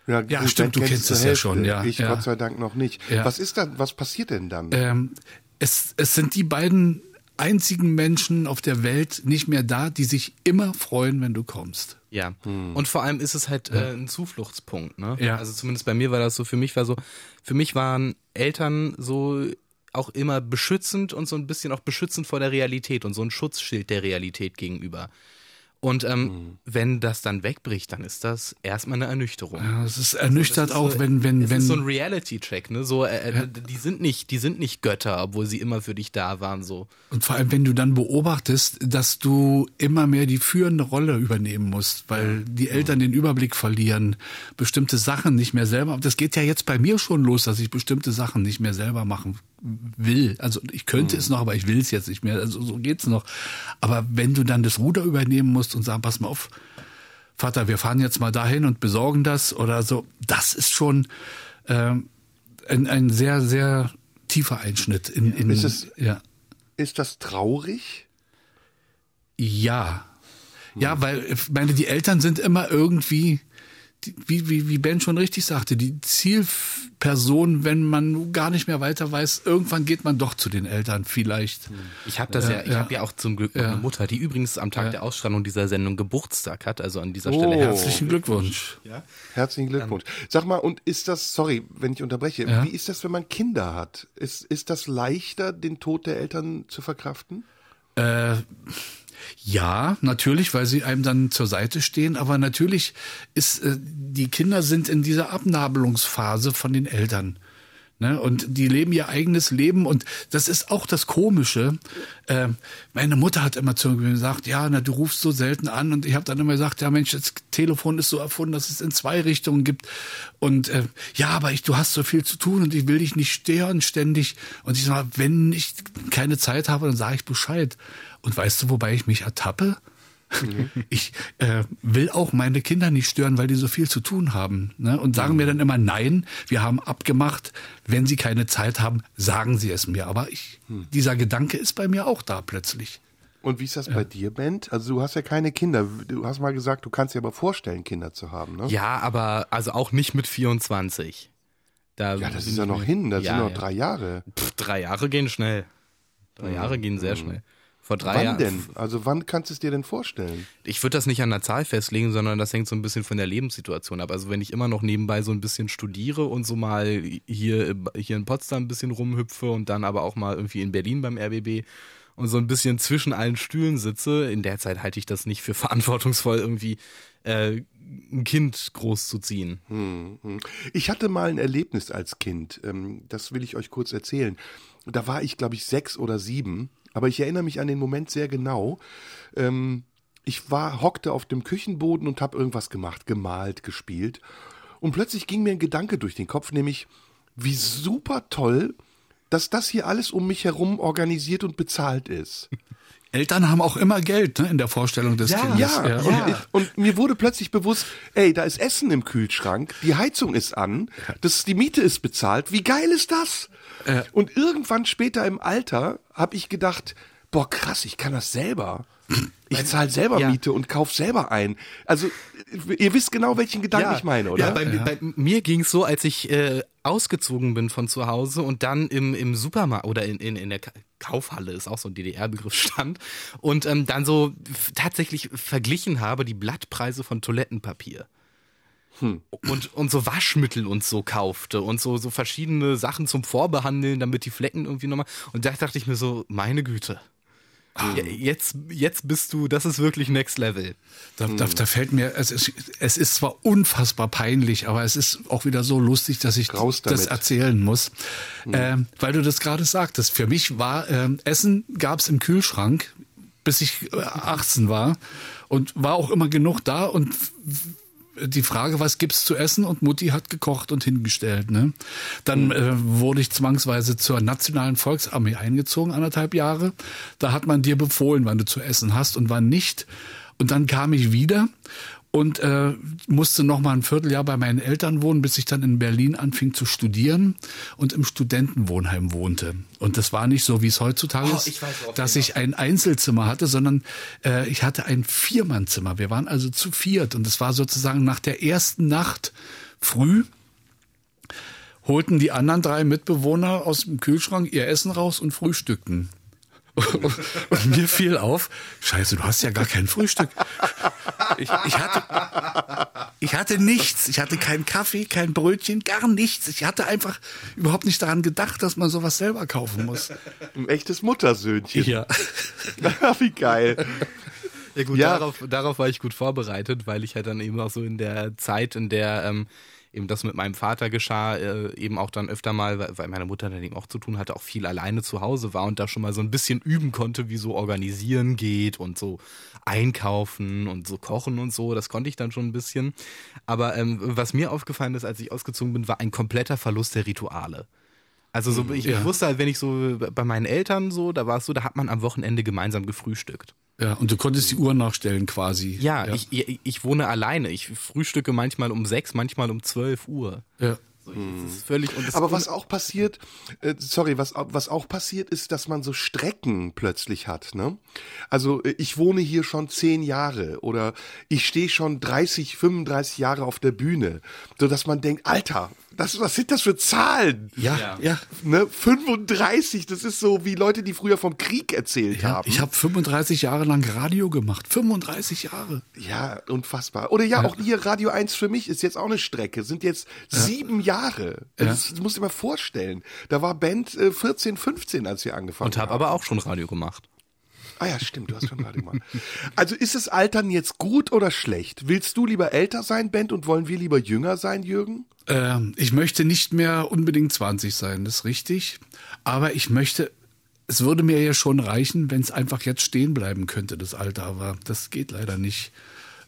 Ja, gut, stimmt, du kennst es ja schon, ja, Ich ja. Gott sei Dank noch nicht. Ja. Was ist dann, was passiert denn dann? Ähm, es, es sind die beiden einzigen Menschen auf der Welt nicht mehr da, die sich immer freuen, wenn du kommst. Ja. Und vor allem ist es halt äh, ein Zufluchtspunkt, ne? Ja. Also zumindest bei mir war das so, für mich war so, für mich waren Eltern so auch immer beschützend und so ein bisschen auch beschützend vor der Realität und so ein Schutzschild der Realität gegenüber. Und ähm, wenn das dann wegbricht, dann ist das erstmal eine Ernüchterung. Ja, es ist ernüchtert ist auch, so, wenn, wenn, es wenn. ist so ein Reality-Check, ne? So, äh, äh, die sind nicht, die sind nicht Götter, obwohl sie immer für dich da waren, so. Und vor allem, wenn du dann beobachtest, dass du immer mehr die führende Rolle übernehmen musst, weil die Eltern den Überblick verlieren, bestimmte Sachen nicht mehr selber. Das geht ja jetzt bei mir schon los, dass ich bestimmte Sachen nicht mehr selber machen will. Also ich könnte es noch, aber ich will es jetzt nicht mehr. Also so geht's noch. Aber wenn du dann das Ruder übernehmen musst und sagen, pass mal auf, Vater, wir fahren jetzt mal dahin und besorgen das oder so, das ist schon ähm, ein, ein sehr, sehr tiefer Einschnitt in, in Ist es- ja. Ist das traurig? Ja. Ja, weil ich meine, die Eltern sind immer irgendwie, wie, wie, wie Ben schon richtig sagte, die Zielperson, wenn man gar nicht mehr weiter weiß, irgendwann geht man doch zu den Eltern vielleicht. Ich habe das ja, ich ja. habe ja auch zum Glück Ja. eine Mutter, die übrigens am Tag der Ausstrahlung dieser Sendung Geburtstag hat, also an dieser Oh. Stelle herzlich. Herzlichen Glückwunsch. Herzlichen Glückwunsch. Sag mal, und ist das, sorry, wenn ich unterbreche, Ja. wie ist das, wenn man Kinder hat? Ist, ist das leichter, den Tod der Eltern zu verkraften? Äh, ja, natürlich, weil sie einem dann zur Seite stehen, aber natürlich ist, äh, die Kinder sind in dieser Abnabelungsphase von den Eltern. Ne? Und die leben ihr eigenes Leben und das ist auch das Komische. Äh, meine Mutter hat immer zu mir gesagt, ja, na, du rufst so selten an und ich habe dann immer gesagt, ja Mensch, das Telefon ist so erfunden, dass es in zwei Richtungen gibt und äh, ja, aber ich, du hast so viel zu tun und ich will dich nicht stören ständig und ich sag, wenn ich keine Zeit habe, dann sage ich Bescheid. Und weißt du, wobei ich mich ertappe? <laughs> Ich äh, will auch meine Kinder nicht stören, weil die so viel zu tun haben. Ne? Und sagen mir dann immer, nein, wir haben abgemacht, wenn sie keine Zeit haben, sagen sie es mir. Aber ich, dieser Gedanke ist bei mir auch da plötzlich. Und wie ist das bei dir, Bent? Also du hast ja keine Kinder. Du hast mal gesagt, du kannst dir aber vorstellen, Kinder zu haben, ne? Ja, aber also auch nicht mit 24. Da Ja, das ist ja noch hin, das ja, sind noch ja. drei Jahre. Pff, drei Jahre gehen schnell. Drei Jahre gehen sehr schnell. Vor drei wann Jahren. denn? Also wann kannst du es dir denn vorstellen? Ich würde das nicht an der Zahl festlegen, sondern das hängt so ein bisschen von der Lebenssituation ab. Also wenn ich immer noch nebenbei so ein bisschen studiere und so mal hier, hier in Potsdam ein bisschen rumhüpfe und dann aber auch mal irgendwie in Berlin beim RBB und so ein bisschen zwischen allen Stühlen sitze, in der Zeit halte ich das nicht für <laughs> verantwortungsvoll, irgendwie äh, ein Kind großzuziehen. Ich hatte mal ein Erlebnis als Kind, ähm, das will ich euch kurz erzählen. Da war ich, glaube ich, sechs oder sieben, aber ich erinnere mich an den Moment sehr genau. Ähm, ich war, hockte auf dem Küchenboden und habe irgendwas gemacht, gemalt, gespielt. Und plötzlich ging mir ein Gedanke durch den Kopf, nämlich, wie super toll, dass das hier alles um mich herum organisiert und bezahlt ist. Eltern haben auch immer Geld ne, in der Vorstellung des Kindes. Ja, Und, ich, und mir wurde plötzlich bewusst, ey, da ist Essen im Kühlschrank, die Heizung ist an, das, die Miete ist bezahlt. Wie geil ist das? Und irgendwann später im Alter habe ich gedacht, boah, krass, ich kann das selber. Ich zahle selber Ja. Miete und kauf selber ein. Also, ihr wisst genau, welchen Gedanken ich meine, oder? Ja, bei, bei mir ging es so, als ich äh, ausgezogen bin von zu Hause und dann im, im Supermarkt oder in, in, in der Ka- Kaufhalle ist auch so ein DDR-Begriff stand und ähm, dann so tatsächlich verglichen habe die Blattpreise von Toilettenpapier. Und, und so Waschmittel und so kaufte und so, so verschiedene Sachen zum Vorbehandeln, damit die Flecken irgendwie nochmal. Und da dachte ich mir so, meine Güte. Ja, Jetzt, jetzt bist du, das ist wirklich Next Level. Da, da, da fällt mir, es ist, es ist zwar unfassbar peinlich, aber es ist auch wieder so lustig, dass ich das erzählen muss. Ähm, weil du das gerade sagtest. Für mich war ähm, Essen gab's im Kühlschrank, bis ich äh, 18 war. Und war auch immer genug da und die Frage, was gibt's zu essen? Und Mutti hat gekocht und hingestellt. Ne? Dann äh, wurde ich zwangsweise zur Nationalen Volksarmee eingezogen, anderthalb Jahre. Da hat man dir befohlen, wann du zu essen hast und wann nicht. Und dann kam ich wieder und äh, musste noch mal ein Vierteljahr bei meinen Eltern wohnen, bis ich dann in Berlin anfing zu studieren und im Studentenwohnheim wohnte. Und das war nicht so, wie es heutzutage Oh, ist, ich weiß, dass ich ein Einzelzimmer hatte, sondern äh, ich hatte ein Viermannzimmer. Wir waren also zu viert und es war sozusagen nach der ersten Nacht früh holten die anderen drei Mitbewohner aus dem Kühlschrank ihr Essen raus und frühstückten. Und, mir fiel auf, scheiße, du hast ja gar kein Frühstück. Ich, ich, hatte, ich hatte nichts. Ich hatte keinen Kaffee, kein Brötchen, gar nichts. Ich hatte einfach überhaupt nicht daran gedacht, dass man sowas selber kaufen muss. Ein echtes Muttersöhnchen. Ja. <laughs> Wie geil. Ja gut, Ja. Darauf, darauf war ich gut vorbereitet, weil ich halt dann eben auch so in der Zeit, in der ähm, eben das mit meinem Vater geschah, äh, eben auch dann öfter mal, weil weil meine Mutter dann eben auch zu tun hatte, auch viel alleine zu Hause war und da schon mal so ein bisschen üben konnte, wie so organisieren geht und so einkaufen und so kochen und so. Das konnte ich dann schon ein bisschen. Aber ähm, was mir aufgefallen ist, als ich ausgezogen bin, war ein kompletter Verlust der Rituale. Also so, ich, ich wusste halt, wenn ich so bei meinen Eltern so, da war es so, da hat man am Wochenende gemeinsam gefrühstückt. Ja, und du konntest die Uhr nachstellen quasi. Ja, Ich, ich, ich wohne alleine. Ich frühstücke manchmal um sechs, manchmal um zwölf Uhr. ja. So, das ist völlig Aber was auch passiert, äh, sorry, was, was auch passiert ist, dass man so Strecken plötzlich hat. Ne? Also äh, ich wohne hier schon zehn Jahre oder ich stehe schon 30, 35 Jahre auf der Bühne, so dass man denkt, Alter, das, was sind das für Zahlen? Ja, ja. Ne? 35, das ist so wie Leute, die früher vom Krieg erzählt ja. haben. Ich habe 35 Jahre lang Radio gemacht. 35 Jahre. Ja, unfassbar. Oder ja, auch hier Radio 1 für mich ist jetzt auch eine Strecke. Sind jetzt sieben Jahre. Das, das musst du dir mal vorstellen. Da war Band äh, 14, 15, als wir angefangen und habe haben. aber auch schon Radio gemacht. Ah ja, stimmt, du hast schon Radio gemacht. Also ist das Altern jetzt gut oder schlecht? Willst du lieber älter sein, Band, und wollen wir lieber jünger sein, Jürgen? Ähm, ich möchte nicht mehr unbedingt 20 sein, das ist richtig. Aber ich möchte, es würde mir ja schon reichen, wenn es einfach jetzt stehen bleiben könnte, das Alter. Aber das geht leider nicht.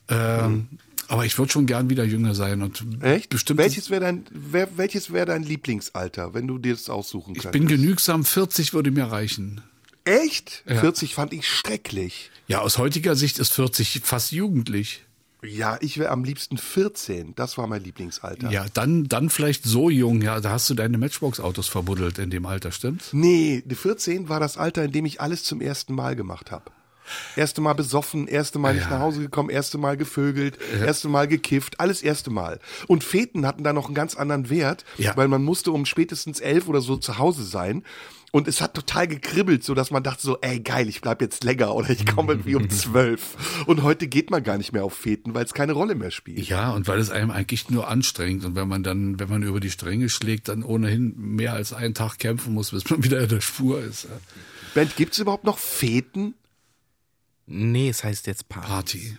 Ähm, Aber ich würde schon gern wieder jünger sein und Echt? bestimmt. welches wäre dein, welches wäre dein Lieblingsalter, wenn du dir das aussuchen ich könntest? bin genügsam, 40 würde mir reichen. Echt? 40 fand ich schrecklich. Ja, aus heutiger Sicht ist 40 fast jugendlich. Ja, ich wäre am liebsten 14. Das war mein Lieblingsalter. Ja, dann, dann vielleicht so jung. Ja, da hast du deine Matchbox-Autos verbuddelt in dem Alter, stimmt's? Nee, die 14 war das Alter, in dem ich alles zum ersten Mal gemacht habe. Erste Mal besoffen, erste Mal nicht nach Hause gekommen, erste Mal gevögelt, erste Mal gekifft, alles erste Mal. Und Feten hatten da noch einen ganz anderen Wert, Ja. weil man musste um spätestens elf oder so zu Hause sein. Und es hat total gekribbelt, so dass man dachte so, ey geil, ich bleib jetzt länger oder ich komme irgendwie um <laughs> zwölf. Und heute geht man gar nicht mehr auf Feten, weil es keine Rolle mehr spielt. Ja, und weil es einem eigentlich nur anstrengt. Und wenn man dann, wenn man über die Stränge schlägt, dann ohnehin mehr als einen Tag kämpfen muss, bis man <laughs> wieder in der Spur ist. Band, gibt's überhaupt noch Feten? Nee, es heißt jetzt Party.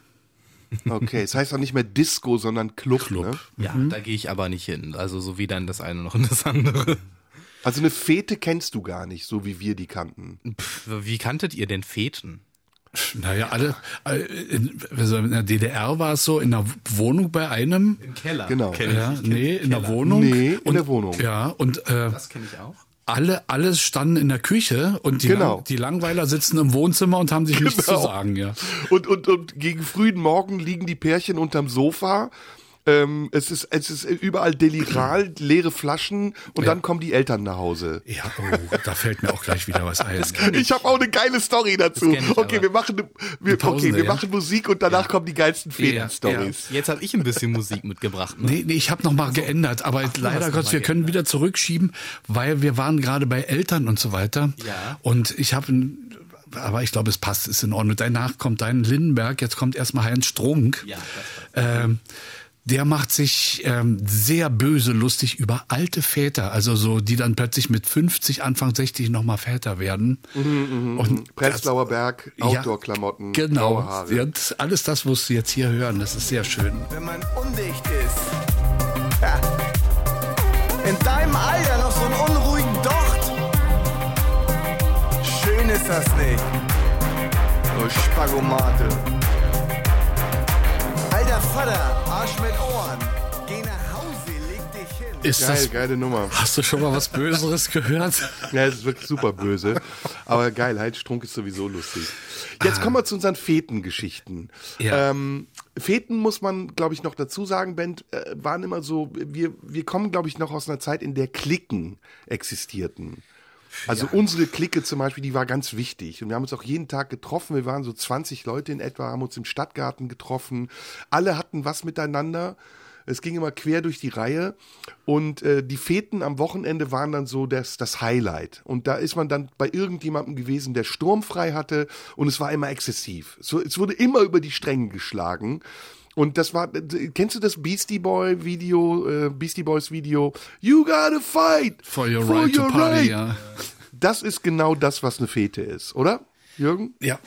Party. Okay, es heißt auch nicht mehr Disco, sondern Club. Club. Ne? Ja, da gehe ich aber nicht hin. Also so wie dann das eine noch in das andere. Also eine Fete kennst du gar nicht, so wie wir die kannten. Pff, wie kanntet ihr denn Feten? Naja, alle, in, also in der DDR war es so, in der Wohnung bei einem. Im Keller. Genau. Ja, nee, in der Wohnung. Nee, in und, der Wohnung. Ja, und äh, Das kenne ich auch. alle, alles standen in der Küche und die, Genau. Lang, die Langweiler sitzen im Wohnzimmer und haben sich nichts zu Genau. sagen, ja. Und, und, und gegen frühen Morgen liegen die Pärchen unterm Sofa. Ähm, es, ist, es ist überall deliral, <clears throat> leere Flaschen und Ja. dann kommen die Eltern nach Hause. Ja, oh, da fällt mir auch gleich wieder was ein. Ich habe auch eine geile Story dazu. ich Okay, wir machen, wir, Tausende, okay, wir ja. machen Musik und danach kommen die geilsten Fäden-Stories. Jetzt habe ich ein bisschen Musik mitgebracht. Ne? Nee, nee, ich habe noch mal geändert, aber leider hast Gottes, noch wir mal können wieder zurückschieben, weil wir waren gerade bei Eltern und so weiter. Ja. Und ich habe aber ich glaube, es passt, ist in Ordnung. Danach kommt dein Lindenberg, jetzt kommt erstmal Heinz Strunk. Ja, das Ähm, der macht sich ähm, sehr böse lustig über alte Väter, also so, die dann plötzlich mit 50, Anfang 60 nochmal Väter werden. Und Prenzlauer Berg, Ja, Outdoor-Klamotten, Genau, Haare. Jetzt, alles das, was Sie jetzt hier hören, das ist sehr schön. wenn man undicht ist. Ja. In deinem Alter noch so einen unruhigen Docht. Schön ist das nicht. Du Spagomate. Alter Vater, Arsch mit Ohren. Geh nach Hause, leg dich hin. Ist Geil, das, geile Nummer. hast du schon mal was Böseres gehört? Ja, es ist wirklich super böse. Aber geil, Heinz Strunk ist sowieso lustig. Jetzt kommen wir zu unseren Fetengeschichten. Ja. Ähm, Feten muss man, glaube ich, noch dazu sagen, Ben, äh, waren immer so, wir, wir kommen, glaube ich, noch aus einer Zeit, in der Klicken existierten. Also unsere Clique zum Beispiel, die war ganz wichtig. Und wir haben uns auch jeden Tag getroffen. Wir waren so 20 Leute in etwa, haben uns im Stadtgarten getroffen. Alle hatten was miteinander. Es ging immer quer durch die Reihe und äh, die Feten am Wochenende waren dann so das, das Highlight. Und da ist man dann bei irgendjemandem gewesen, der sturmfrei hatte und es war immer exzessiv. So, es wurde immer über die Stränge geschlagen. Und das war, kennst du das Beastie Boy Video, äh, Beastie Boys Video? You gotta fight For your right to party, ja. Das ist genau das, was eine Fete ist, oder? Jürgen? Ja.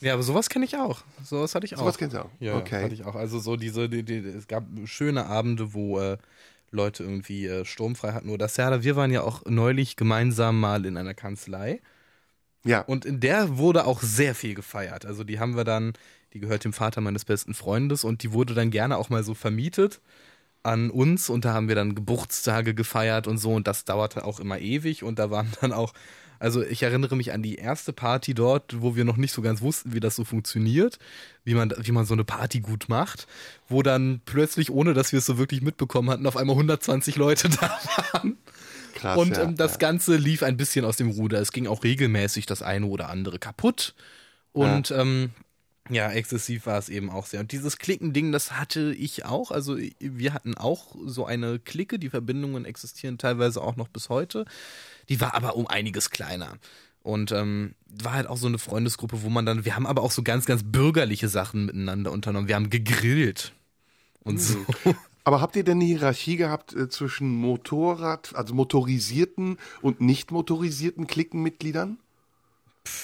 Ja, aber sowas kenne ich auch. Sowas hatte ich auch. Sowas kennst du auch? Ja, Okay. hatte ich auch. Also so diese, die, die, es gab schöne Abende, wo äh, Leute irgendwie äh, sturmfrei hatten. Oder Serda, wir waren ja auch neulich gemeinsam mal in einer Kanzlei. Ja. Und in der wurde auch sehr viel gefeiert. Also die haben wir dann, die gehört dem Vater meines besten Freundes und die wurde dann gerne auch mal so vermietet an uns und da haben wir dann Geburtstage gefeiert und so und das dauerte auch immer ewig und da waren dann auch, also ich erinnere mich an die erste Party dort, wo wir noch nicht so ganz wussten, wie das so funktioniert, wie man, wie man so eine Party gut macht, wo dann plötzlich, ohne dass wir es so wirklich mitbekommen hatten, auf einmal 120 Leute <laughs> da waren. Krass, Und ja, ähm, das ja. Ganze lief ein bisschen aus dem Ruder. Es ging auch regelmäßig das eine oder andere kaputt. Und ähm, ja, exzessiv war es eben auch sehr. Und dieses Klickending, das hatte ich auch. Also wir hatten auch so eine Clique. Die Verbindungen existieren teilweise auch noch bis heute. Die war aber um einiges kleiner. Und ähm, war halt auch so eine Freundesgruppe, wo man dann, wir haben aber auch so ganz, ganz bürgerliche Sachen miteinander unternommen. Wir haben gegrillt. Und so. Aber habt ihr denn eine Hierarchie gehabt äh, zwischen Motorrad, also motorisierten und nicht motorisierten Klickenmitgliedern?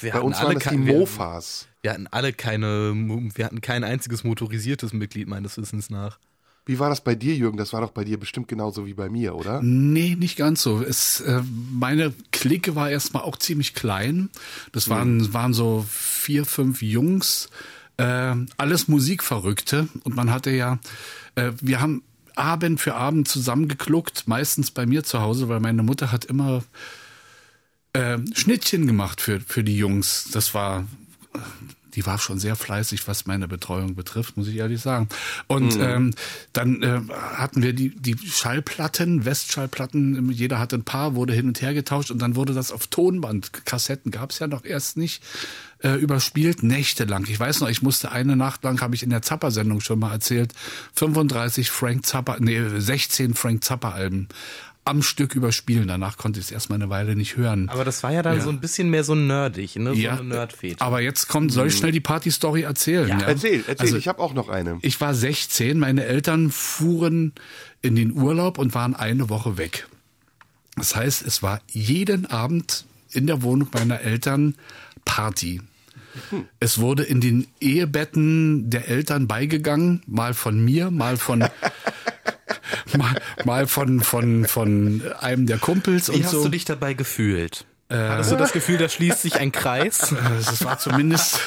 Wir Bei hatten uns alle waren das die kein- wir- Mofas. Wir hatten alle keine, wir hatten kein einziges motorisiertes Mitglied meines Wissens nach. Wie war das bei dir, Jürgen? Das war doch bei dir bestimmt genauso wie bei mir, oder? Nee, nicht ganz so. Es, äh, meine Clique war erstmal auch ziemlich klein. Das waren, waren so vier, fünf Jungs, äh, alles Musikverrückte. Und man hatte ja, äh, wir haben Abend für Abend zusammengekluckt, meistens bei mir zu Hause, weil meine Mutter hat immer äh, Schnittchen gemacht für, für die Jungs. Das war, die war schon sehr fleißig, was meine Betreuung betrifft, muss ich ehrlich sagen. Und ähm, dann äh, hatten wir die, die Schallplatten, Westschallplatten, jeder hatte ein paar, wurde hin und her getauscht und dann wurde das auf Tonband, Kassetten gab es ja noch erst nicht, äh, überspielt, nächtelang. Ich weiß noch, ich musste eine Nacht lang, habe ich in der Zappa-Sendung schon mal erzählt, 35 Frank Zappa, nee, 16 Frank Zappa-Alben am Stück überspielen. Danach konnte ich es erstmal eine Weile nicht hören. Aber das war ja dann Ja. so ein bisschen mehr so nerdig, ne? So eine Nerdfete. aber jetzt kommt, soll ich schnell die Party-Story erzählen? Ja, Erzähl, erzähl, Also, ich habe auch noch eine. ich war 16, meine Eltern fuhren in den Urlaub und waren eine Woche weg. Das heißt, es war jeden Abend in der Wohnung meiner Eltern Party. Es wurde in den Ehebetten der Eltern beigegangen, mal von mir, mal von <laughs> <laughs> mal, mal von von von einem der Kumpels Wie und hast so. du dich dabei gefühlt? Hattest du das Gefühl, da schließt sich ein Kreis? <laughs> Es war zumindest.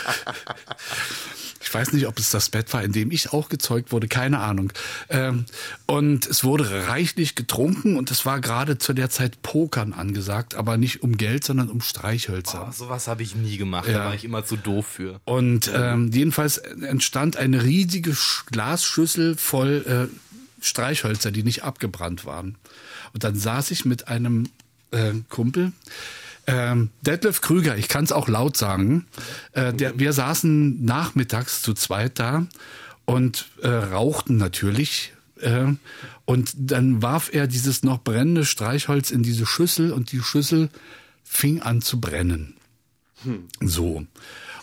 Ich weiß nicht, ob es das Bett war, in dem ich auch gezeugt wurde, keine Ahnung. Ähm, und es wurde reichlich getrunken und es war gerade zu der Zeit Pokern angesagt, aber nicht um Geld, sondern um Streichhölzer. Oh, sowas habe ich nie gemacht, Ja. da war ich immer zu doof für. Und ähm, jedenfalls entstand eine riesige Sch- Glasschüssel voll äh, Streichhölzer, die nicht abgebrannt waren. Und dann saß ich mit einem äh, Kumpel, ähm, Detlef Krüger, ich kann es auch laut sagen, äh, der, wir saßen nachmittags zu zweit da und äh, rauchten natürlich. Äh, und dann warf er dieses noch brennende Streichholz in diese Schüssel und die Schüssel fing an zu brennen. So.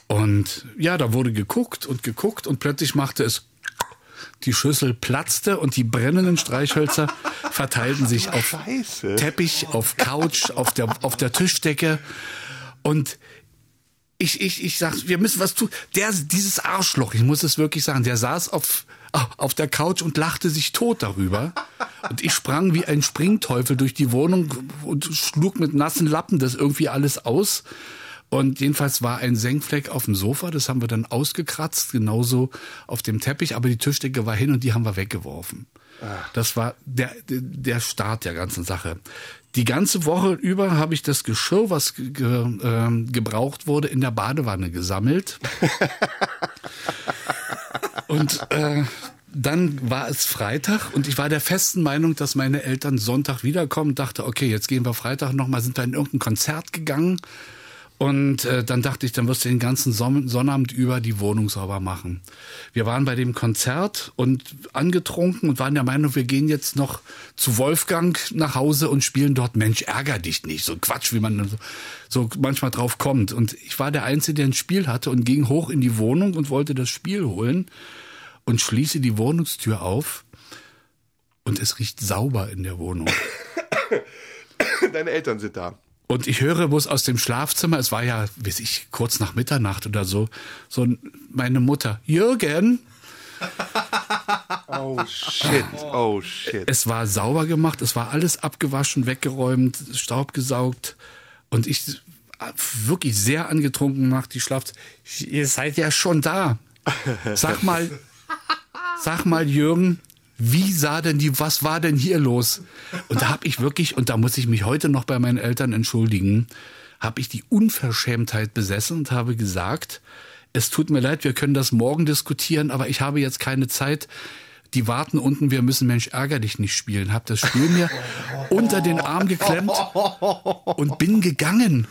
Und ja, da wurde geguckt und geguckt und plötzlich machte es die Schüssel platzte und die brennenden Streichhölzer <laughs> verteilten sich auf Scheiße. Teppich, auf Couch, auf der, auf der Tischdecke. Und ich, ich, ich sag, wir müssen was tun. Der, dieses Arschloch, ich muss es wirklich sagen, der saß auf, auf der Couch und lachte sich tot darüber. Und ich sprang wie ein Springteufel durch die Wohnung und schlug mit nassen Lappen das irgendwie alles aus. Und jedenfalls war ein Senkfleck auf dem Sofa, das haben wir dann ausgekratzt, genauso auf dem Teppich, aber die Tischdecke war hin und die haben wir weggeworfen. Das war der, der Start der ganzen Sache. Die ganze Woche über habe ich das Geschirr, was ge ge ähm, gebraucht wurde, in der Badewanne gesammelt. <laughs> und äh, dann war es Freitag und ich war der festen Meinung, dass meine Eltern Sonntag wiederkommen. Dachte, okay, jetzt gehen wir Freitag nochmal, sind wir in irgendein Konzert gegangen. Und äh, dann dachte ich, dann wirst du den ganzen Son Sonnabend über die Wohnung sauber machen. Wir waren bei dem Konzert und angetrunken und waren der Meinung, wir gehen jetzt noch zu Wolfgang nach Hause und spielen dort Mensch, ärger dich nicht. So Quatsch, wie man so, so manchmal drauf kommt. Und ich war der Einzige, der ein Spiel hatte und ging hoch in die Wohnung und wollte das Spiel holen und schließe die Wohnungstür auf und es riecht sauber in der Wohnung. <coughs> Deine Eltern sind da. Und ich höre bloß aus dem Schlafzimmer, es war ja, weiß ich, kurz nach Mitternacht oder so, so meine Mutter, Jürgen, Oh shit, oh shit. es war sauber gemacht, es war alles abgewaschen, weggeräumt, Staub gesaugt und ich wirklich sehr angetrunken nach die Schlaf. Ihr seid ja schon da. Sag mal, sag mal, Jürgen, wie sah denn die, was war denn hier los? Und da habe ich wirklich, und da muss ich mich heute noch bei meinen Eltern entschuldigen, habe ich die Unverschämtheit besessen und habe gesagt, es tut mir leid, wir können das morgen diskutieren, aber ich habe jetzt keine Zeit. Die warten unten, wir müssen Mensch ärger dich nicht spielen. Hab das Spiel mir unter den Arm geklemmt und bin gegangen.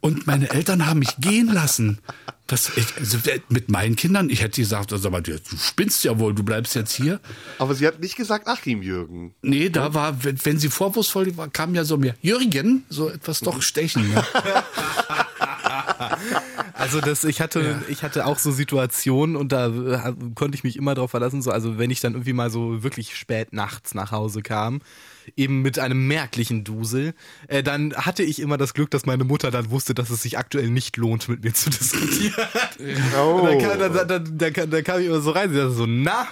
Und meine Eltern haben mich gehen lassen. Das, ich, also mit meinen Kindern, ich hätte gesagt, also, aber du spinnst ja wohl, du bleibst jetzt hier. Aber sie hat nicht gesagt Achim Jürgen. Nee, da war, wenn, wenn sie vorwurfsvoll war, kam ja so mehr Jürgen, so etwas doch stechen. Ja. <laughs> Also das, ich hatte, ich hatte auch so Situationen und da äh, konnte ich mich immer drauf verlassen. So, also wenn ich dann irgendwie mal so wirklich spät nachts nach Hause kam, eben mit einem merklichen Dusel, äh, dann hatte ich immer das Glück, dass meine Mutter dann wusste, dass es sich aktuell nicht lohnt, mit mir zu diskutieren. <laughs> Oh. Und dann, kam, dann, dann, dann, dann, dann kam ich immer so rein, sie sagte so, na?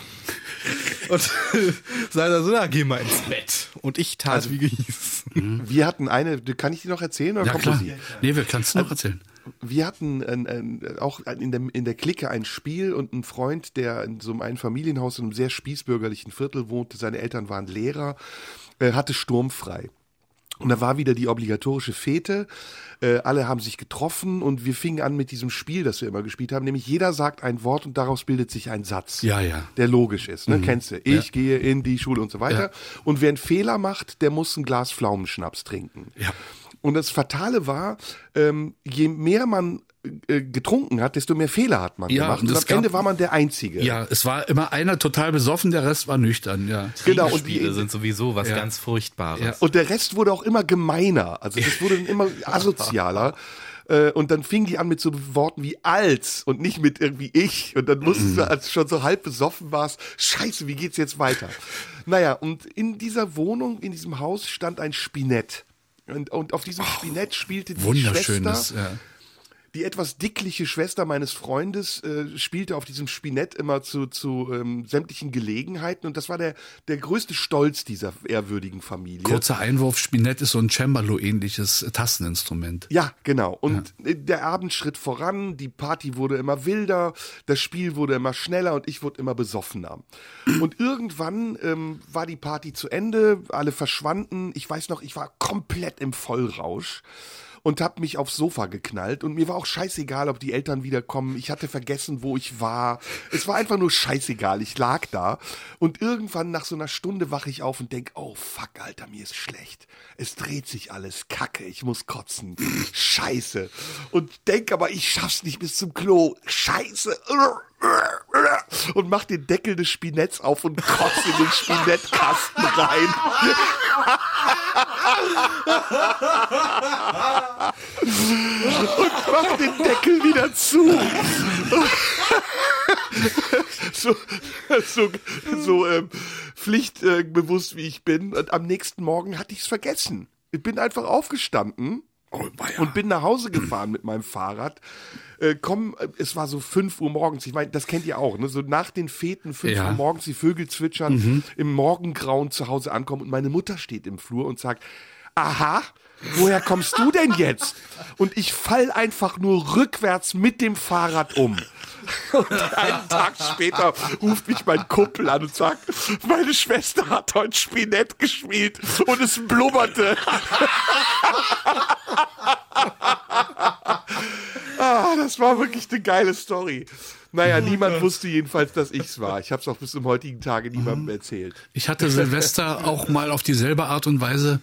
Und <laughs> sagte dann so, na, geh mal ins Bett. Und ich tat, wie gehieß. Wir hatten eine, kann ich die noch erzählen oder Ja, kommt klar. sie? Nee, wir kannst du noch erzählen. Wir hatten ein, ein, auch in der, in der Clique ein Spiel und ein Freund, der in so einem Einfamilienhaus in einem sehr spießbürgerlichen Viertel wohnte, seine Eltern waren Lehrer, äh, hatte sturmfrei. Und da war wieder die obligatorische Fete. Äh, alle haben sich getroffen und wir fingen an mit diesem Spiel, das wir immer gespielt haben. Nämlich jeder sagt ein Wort und daraus bildet sich ein Satz. Ja, ja. Der logisch ist. Ne? Kennst du? Ich gehe in die Schule und so weiter. Ja. Und wer einen Fehler macht, der muss ein Glas Pflaumenschnaps trinken. Ja. Und das Fatale war, ähm, je mehr man äh, getrunken hat, desto mehr Fehler hat man Ja, gemacht. und Und am Ende gab- war man der Einzige. Ja, es war immer einer total besoffen, der Rest war nüchtern, ja. Genau, und Spiele die, sind sowieso was Ja. ganz Furchtbares. Ja. Und der Rest wurde auch immer gemeiner. Also das wurde immer <laughs> asozialer. Äh, Und dann fing die an mit so Worten wie als und nicht mit irgendwie ich. Und dann musstest du, als du schon so halb besoffen warst, scheiße, wie geht's jetzt weiter? Naja, und in dieser Wohnung, in diesem Haus stand ein Spinett. Und, und auf diesem Spinett spielte die Wunderschönes, Schwester, ja. Die etwas dickliche Schwester meines Freundes äh, spielte auf diesem Spinett immer zu, zu ähm, sämtlichen Gelegenheiten und das war der, der größte Stolz dieser ehrwürdigen Familie. Kurzer Einwurf, Spinett ist so ein Cembalo-ähnliches Tasteninstrument. Ja, genau. Und äh, der Abend schritt voran, die Party wurde immer wilder, das Spiel wurde immer schneller und ich wurde immer besoffener. Und irgendwann ähm, war die Party zu Ende, alle verschwanden. Ich weiß noch, ich war komplett im Vollrausch und hab mich aufs Sofa geknallt und mir war auch scheißegal, ob die Eltern wiederkommen. Ich hatte vergessen, wo ich war. Es war einfach nur scheißegal. Ich lag da und irgendwann nach so einer Stunde wache ich auf und denk, oh fuck, Alter, mir ist schlecht. Es dreht sich alles, Kacke, ich muss kotzen. Scheiße. Und denk aber, ich schaff's nicht bis zum Klo. Scheiße. Und mach den Deckel des Spinetts auf und kotze in den Spinettkasten rein. und mach den Deckel wieder zu. so, so, so ähm, pflichtbewusst wie ich bin. Und am nächsten Morgen hatte ich es vergessen. Ich bin einfach aufgestanden und bin nach Hause gefahren mit meinem Fahrrad. Äh, komm, äh, es war so 5 Uhr morgens. Ich meine, das kennt ihr auch, ne? So nach den Feten, 5 Ja. Uhr morgens, die Vögel zwitschern, im Morgengrauen zu Hause ankommen und meine Mutter steht im Flur und sagt, aha, woher kommst du denn jetzt? Und ich fall einfach nur rückwärts mit dem Fahrrad um. Und einen Tag später ruft mich mein Kumpel an und sagt, meine Schwester hat heute Spinett gespielt und es blubberte. ah, das war wirklich eine geile Story. Naja, niemand wusste jedenfalls, dass ich's war. Ich habe es auch bis zum heutigen Tage niemandem erzählt. Ich hatte Silvester <laughs> auch mal auf dieselbe Art und Weise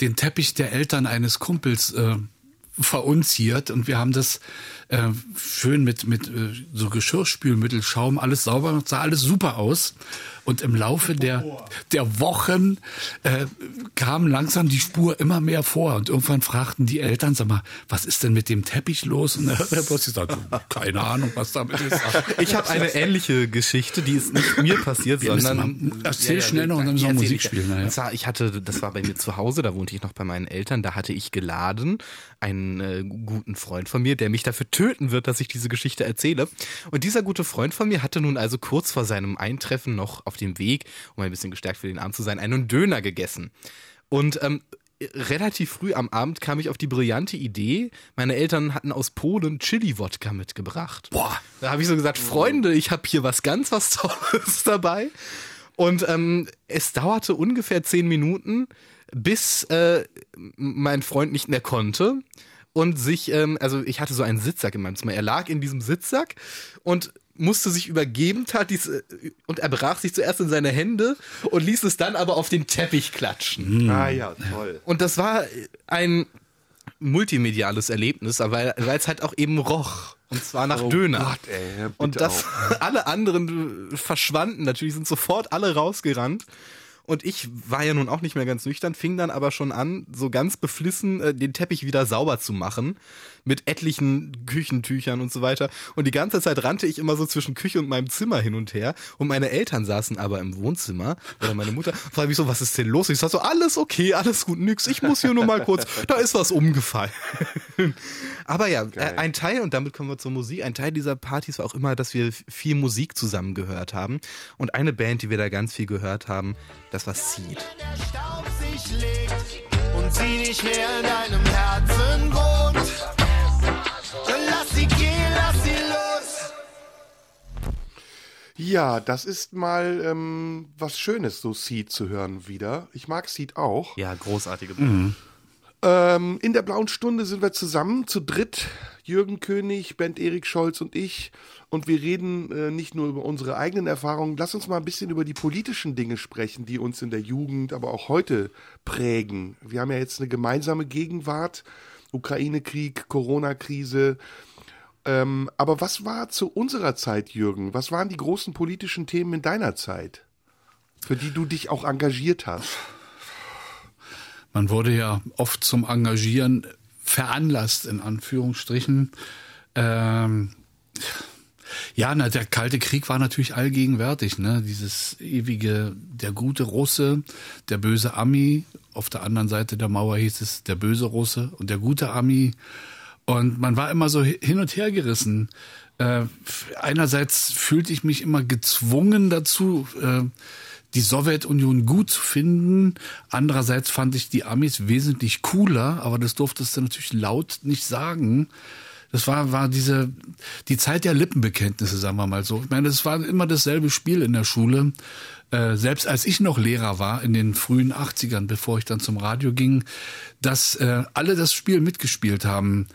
den Teppich der Eltern eines Kumpels äh, verunziert und wir haben das äh, schön mit, mit äh, so Geschirrspülmittel, Schaum, alles sauber, sah alles super aus. Und im Laufe der, der Wochen äh, kam langsam die Spur immer mehr vor. Und irgendwann fragten die Eltern, sag mal, was ist denn mit dem Teppich los? Und der Boss sagte, keine Ahnung, was damit ist. Ich habe eine ähnliche Geschichte, die ist nicht mir passiert, Wir sondern mal- erzähl schnell noch und dann müssen wir Musik ich. spielen. Und zwar, ich hatte, das war bei mir zu Hause, da wohnte ich noch bei meinen Eltern, da hatte ich geladen einen äh, guten Freund von mir, der mich dafür töten wird, dass ich diese Geschichte erzähle. Und dieser gute Freund von mir hatte nun also kurz vor seinem Eintreffen noch auf dem Weg, um ein bisschen gestärkt für den Abend zu sein, einen Döner gegessen. Und ähm, relativ früh am Abend kam ich auf die brillante Idee, meine Eltern hatten aus Polen Chili-Wodka mitgebracht. Boah. Da habe ich so gesagt, Freunde, ich habe hier was ganz was Tolles <laughs> dabei. Und ähm, es dauerte ungefähr zehn Minuten, bis äh, mein Freund nicht mehr konnte und sich, ähm, also ich hatte so einen Sitzsack in meinem Zimmer. Er lag in diesem Sitzsack und musste sich übergeben, tat dies äh, und er brach sich zuerst in seine Hände und ließ es dann aber auf den Teppich klatschen. Ah ja, toll. Und das war ein multimediales Erlebnis, weil weil es halt auch eben roch. Und zwar nach Oh Döner. Gott, ey, und das, auch. <laughs> alle anderen verschwanden natürlich, sind sofort alle rausgerannt. Und ich war ja nun auch nicht mehr ganz nüchtern, fing dann aber schon an, so ganz beflissen äh, den Teppich wieder sauber zu machen. Mit etlichen Küchentüchern und so weiter. Und die ganze Zeit rannte ich immer so zwischen Küche und meinem Zimmer hin und her. Und meine Eltern saßen aber im Wohnzimmer. Oder meine Mutter fragte mich so, was ist denn los? Ich sag so, alles okay, alles gut, nix. Ich muss hier nur mal kurz, da ist was umgefallen. <laughs> aber ja, äh, ein Teil, und damit kommen wir zur Musik, ein Teil dieser Partys war auch immer, dass wir viel Musik zusammen gehört haben. Und eine Band, die wir da ganz viel gehört haben, das war Seed. Staub sich legt und sie nicht mehr in deinem Herzen wohnt. Ja, das ist mal ähm, was Schönes, so Seed zu hören wieder. Ich mag Seed auch. Ja, großartige Mhm. Ähm, in der blauen Stunde sind wir zusammen, zu dritt. Jürgen König, Bent Erik Scholz und ich. Und wir reden äh, nicht nur über unsere eigenen Erfahrungen. Lass uns mal ein bisschen über die politischen Dinge sprechen, die uns in der Jugend, aber auch heute prägen. Wir haben ja jetzt eine gemeinsame Gegenwart. Ukraine-Krieg, Corona-Krise. Ähm, aber was war zu unserer Zeit, Jürgen? Was waren die großen politischen Themen in deiner Zeit, für die du dich auch engagiert hast? Man wurde ja oft zum Engagieren veranlasst, in Anführungsstrichen. Ähm, ja, na, der Kalte Krieg war natürlich allgegenwärtig, ne? Dieses ewige, der gute Russe, der böse Ami. Auf der anderen Seite der Mauer hieß es der böse Russe und der gute Ami. Und man war immer so hin und her gerissen. Äh, einerseits fühlte ich mich immer gezwungen dazu, äh, die Sowjetunion gut zu finden. Andererseits fand ich die Amis wesentlich cooler, aber das durftest du natürlich laut nicht sagen. Das war, war diese, die Zeit der Lippenbekenntnisse, sagen wir mal so. Ich meine, es war immer dasselbe Spiel in der Schule. Äh, selbst als ich noch Lehrer war, in den frühen 80ern, bevor ich dann zum Radio ging, dass äh, alle das Spiel mitgespielt haben.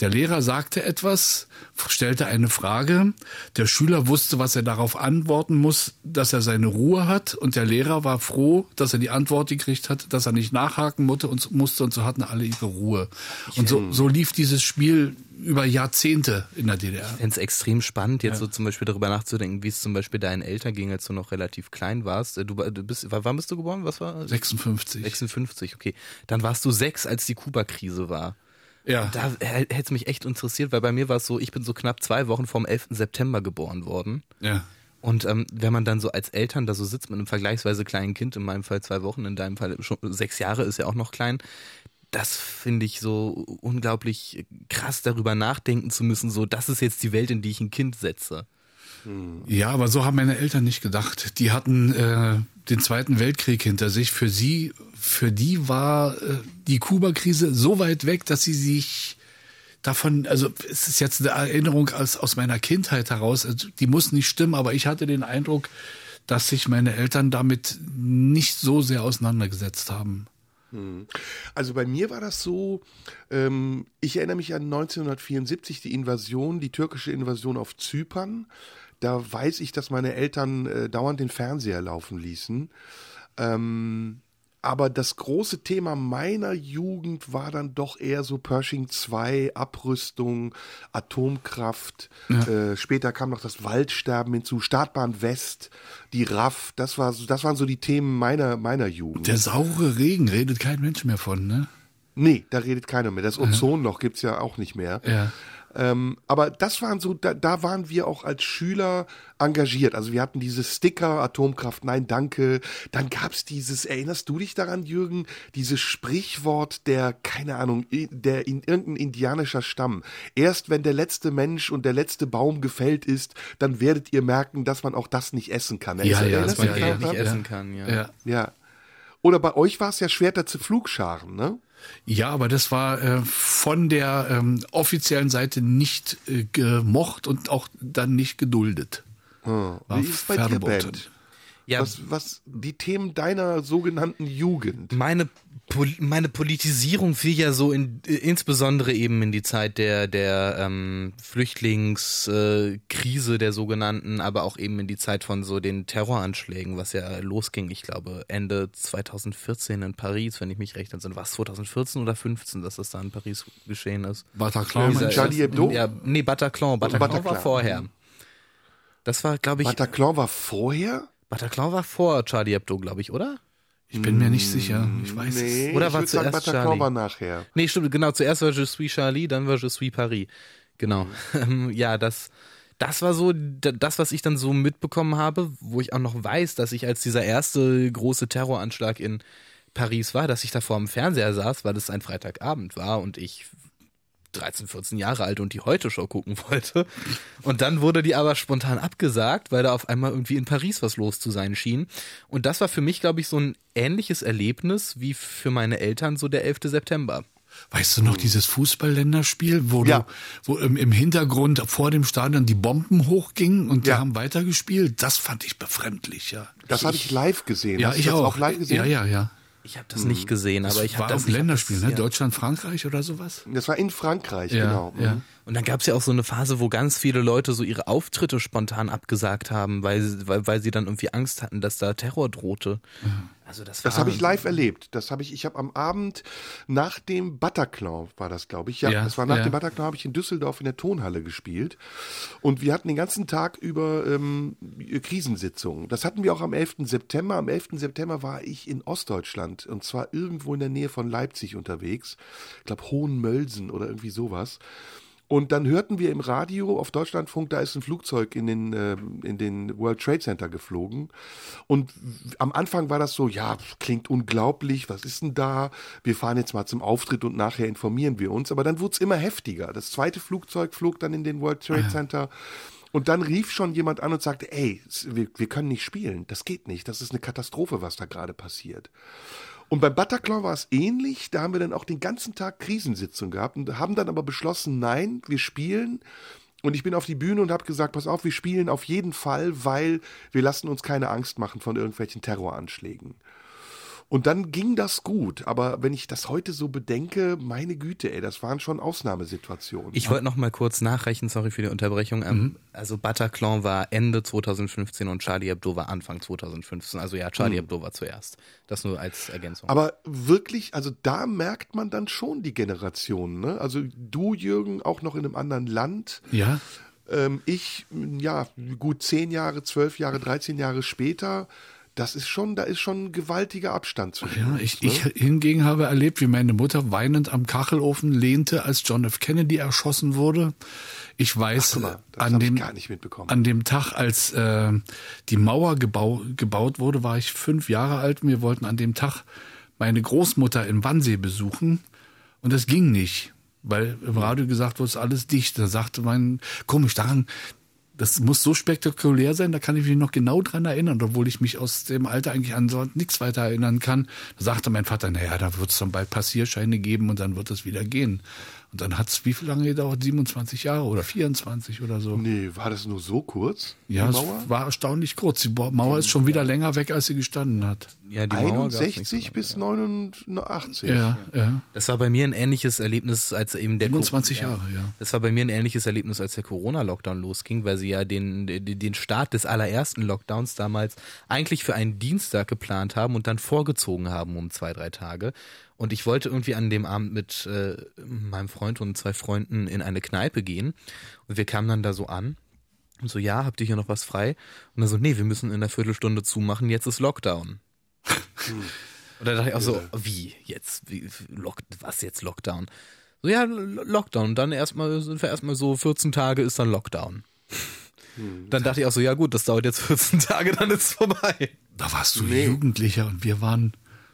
Der Lehrer sagte etwas, stellte eine Frage, der Schüler wusste, was er darauf antworten muss, dass er seine Ruhe hat und der Lehrer war froh, dass er die Antwort gekriegt hat, dass er nicht nachhaken musste und, musste und so hatten alle ihre Ruhe. Und so, so lief dieses Spiel über Jahrzehnte in der DDR. Ich fände es extrem spannend, jetzt so zum Beispiel darüber nachzudenken, wie es zum Beispiel deinen Eltern ging, als du noch relativ klein warst. Äh, Du, du bist, wann bist du geboren? Was war? 56. 56, okay. Dann warst du sechs, als die Kuba-Krise war. Ja. Da hätte es mich echt interessiert, weil bei mir war es so, ich bin so knapp zwei Wochen vom 11. September geboren worden. Ja. Und ähm, wenn man dann so als Eltern da so sitzt mit einem vergleichsweise kleinen Kind, in meinem Fall zwei Wochen, in deinem Fall schon sechs Jahre ist ja auch noch klein, das finde ich so unglaublich krass, darüber nachdenken zu müssen, so das ist jetzt die Welt, in die ich ein Kind setze. Ja, aber so haben meine Eltern nicht gedacht. Die hatten äh, den Zweiten Weltkrieg hinter sich. Für sie, für die war äh, die Kuba-Krise so weit weg, dass sie sich davon, also es ist jetzt eine Erinnerung aus, aus meiner Kindheit heraus, also, die muss nicht stimmen, aber ich hatte den Eindruck, dass sich meine Eltern damit nicht so sehr auseinandergesetzt haben. Also bei mir war das so, ähm, ich erinnere mich an 1974, die Invasion, die türkische Invasion auf Zypern. Da weiß ich, dass meine Eltern äh, dauernd den Fernseher laufen ließen. Ähm, aber das große Thema meiner Jugend war dann doch eher so Pershing 2, Abrüstung, Atomkraft. Äh, später kam noch das Waldsterben hinzu, Startbahn West, die RAF. Das, war, so- das waren so die Themen meiner, meiner Jugend. Der saure Regen redet kein Mensch mehr von, ne? Nee, da redet keiner mehr. Das Ozonloch gibt's ja auch nicht mehr. Ja. Ähm, aber das waren so, da, da waren wir auch als Schüler engagiert. Also wir hatten diese Sticker, Atomkraft, nein, danke. Dann gab's dieses, erinnerst du dich daran, Jürgen, dieses Sprichwort der, keine Ahnung, der in irgendein indianischer Stamm. Erst wenn der letzte Mensch und der letzte Baum gefällt ist, dann werdet ihr merken, dass man auch das nicht essen kann. Ja, ja, Erinnerst das dich ja, daran? nicht ja. essen kann, ja. Ja. Ja. Oder bei euch war es ja Schwerter zu Flugscharen, ne? Ja, aber das war äh, von der ähm, offiziellen Seite nicht äh, gemocht und auch dann nicht geduldet. War Wie ist es bei dir, verboten. Ben? Ja, Was, was die Themen deiner sogenannten Jugend? meine, Pol meine Politisierung fiel ja so in, äh, insbesondere eben in die Zeit der, der ähm, Flüchtlingskrise, Krise der sogenannten, aber auch eben in die Zeit von so den Terroranschlägen, was ja losging, ich glaube, Ende 2014 in Paris, wenn ich mich recht entsinne. War es 2014 oder 15, dass das da in Paris geschehen ist? Bataclan, du? Charlie Hebdo? Ja, nee, Bataclan. Bataclan, Bataclan. war vorher. Das war, glaube ich, Bataclan war vorher? Bataclan war vor Charlie Hebdo, glaube ich, oder? Ich bin mir nicht sicher. Ich weiß Nee, es. Oder ich war sagen, zuerst Bataclan Charlie? war nachher. Nee, stimmt, genau. Zuerst war Je suis Charlie, dann war Je suis Paris. Genau. <laughs> Ähm, ja, das, das war so das, was ich dann so mitbekommen habe, wo ich auch noch weiß, dass ich als dieser erste große Terroranschlag in Paris war, dass ich da vor dem Fernseher saß, weil es ein Freitagabend war und ich 13, 14 Jahre alt und die Heute-Show gucken wollte. Und dann wurde die aber spontan abgesagt, weil da auf einmal irgendwie in Paris was los zu sein schien. Und das war für mich, glaube ich, so ein ähnliches Erlebnis wie für meine Eltern so der 11. September. Weißt du noch dieses Fußballländerspiel, wo, Ja. du, wo im, im Hintergrund vor dem Stadion die Bomben hochgingen und Ja. wir haben weitergespielt? Das fand ich befremdlich, ja. Das habe ich live gesehen. Ja, Hast ich auch. auch live gesehen? Ja, ja, ja. Ich habe das nicht gesehen, aber ich habe war das auch ein Länderspiel, ne? das, ja. Deutschland, Frankreich oder sowas? Das war in Frankreich, Ja, genau. ja. Und dann gab es ja auch so eine Phase, wo ganz viele Leute so ihre Auftritte spontan abgesagt haben, weil, sie- weil, weil sie dann irgendwie Angst hatten, dass da Terror drohte. Also das, Das habe ich live erlebt. Das habe ich, ich habe am Abend nach dem Bataclan war das, glaube ich. Ja, Ja, das war nach ja. dem Bataclan habe ich in Düsseldorf in der Tonhalle gespielt. Und wir hatten den ganzen Tag über ähm, Krisensitzungen. Das hatten wir auch am 11. September. Am 11. September war ich in Ostdeutschland und zwar irgendwo in der Nähe von Leipzig unterwegs. Ich glaube Hohenmölsen oder irgendwie sowas. Und dann hörten wir im Radio auf Deutschlandfunk, da ist ein Flugzeug in den, ähm, in den World Trade Center geflogen. Und am Anfang war das so, ja, klingt unglaublich, was ist denn da? Wir fahren jetzt mal zum Auftritt und nachher informieren wir uns. Aber dann wurde es immer heftiger. Das zweite Flugzeug flog dann in den World Trade Center. Und dann rief schon jemand an und sagte, ey, wir, wir können nicht spielen, das geht nicht, das ist eine Katastrophe, was da gerade passiert. Und beim Bataclan war es ähnlich. Da haben wir dann auch den ganzen Tag Krisensitzung gehabt und haben dann aber beschlossen, nein, wir spielen. Und ich bin auf die Bühne und habe gesagt, pass auf, wir spielen auf jeden Fall, weil wir lassen uns keine Angst machen von irgendwelchen Terroranschlägen. Und dann ging das gut. Aber wenn ich das heute so bedenke, meine Güte, ey, das waren schon Ausnahmesituationen. Ich wollte noch mal kurz nachrechnen, sorry für die Unterbrechung. Ähm, Mhm. Also Bataclan war Ende 2015 und Charlie Hebdo war Anfang 2015. Also ja, Charlie Hebdo war zuerst. Das nur als Ergänzung. Mhm. Aber wirklich, also da merkt man dann schon die Generationen. Ne? Also du, Jürgen, auch noch in einem anderen Land. Ja. Ähm, ich, ja, gut zehn Jahre, zwölf Jahre, 13 Jahre später. Das ist schon, da ist schon ein gewaltiger Abstand zwischen Ja, uns, ich, ne? ich hingegen habe erlebt, wie meine Mutter weinend am Kachelofen lehnte, als John F. Kennedy erschossen wurde. Ich weiß, das an dem an dem Tag, als äh, die Mauer gebau, gebaut wurde, war ich fünf Jahre alt und wir wollten an dem Tag meine Großmutter in Wannsee besuchen und das ging nicht, weil im Radio gesagt wurde, es ist alles dicht. Da sagte mein, komisch daran, das muss so spektakulär sein, da kann ich mich noch genau dran erinnern, obwohl ich mich aus dem Alter eigentlich an so nichts weiter erinnern kann. Da sagte mein Vater, naja, da wird es dann bald Passierscheine geben und dann wird es wieder gehen. Und dann hat es wie viel lange gedauert? 27 Jahre oder 24 oder so. Nee, war das nur so kurz? Ja, es Mauer? war erstaunlich kurz. Die Mauer ist schon wieder länger weg, als sie gestanden hat. ja, die Mauer gab's nicht 61 so bis lange, 89. Ja, ja. Das war bei mir ein ähnliches Erlebnis, als eben der 27 Co- Jahre, ja. Das war bei mir ein ähnliches Erlebnis, als der Corona-Lockdown losging, weil quasi ja den den Start des allerersten Lockdowns damals eigentlich für einen Dienstag geplant haben und dann vorgezogen haben um zwei, drei Tage. Und ich wollte irgendwie an dem Abend mit äh, meinem Freund und zwei Freunden in eine Kneipe gehen. Und wir kamen dann da so an. Und so, ja, habt ihr hier noch was frei? Und dann so, nee, wir müssen in einer Viertelstunde zumachen, jetzt ist Lockdown. <laughs> Und da dachte ich auch so, wie jetzt? Wie, Lock, was jetzt Lockdown? So, ja, Lo- Lockdown. Und dann erstmal sind wir erstmal so 14 Tage ist dann Lockdown. Dann dachte ich auch so, ja gut, das dauert jetzt 14 Tage, dann ist es vorbei. Da warst du Jugendlicher und wir waren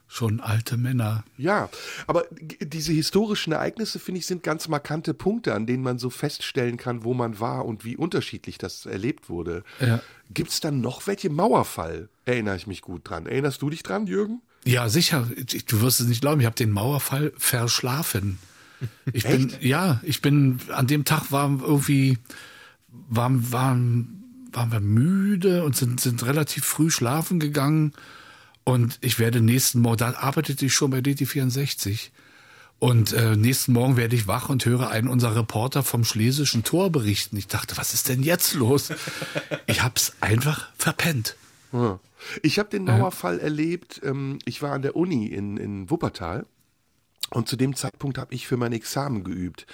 schon alte Männer. Ja, aber diese historischen Ereignisse, finde ich, sind ganz markante Punkte, an denen man so feststellen kann, wo man war und wie unterschiedlich das erlebt wurde. Ja. Gibt es dann noch welche? Mauerfall, erinnere ich mich gut dran. Erinnerst du dich dran, Jürgen? Ja, sicher. Du wirst es nicht glauben, ich habe den Mauerfall verschlafen. Ich bin, ja, ich bin, an dem Tag war irgendwie, waren, waren, waren wir müde und sind, sind relativ früh schlafen gegangen. Und ich werde nächsten Morgen, da arbeitete ich schon bei DT64. Und äh, nächsten Morgen werde ich wach und höre einen unserer Reporter vom Schlesischen Tor berichten. Ich dachte, was ist denn jetzt los? Ich hab's einfach verpennt. Ja. Ich habe den Mauerfall erlebt. Ähm, ich war an der Uni in, in Wuppertal und zu dem Zeitpunkt habe ich für mein Examen geübt.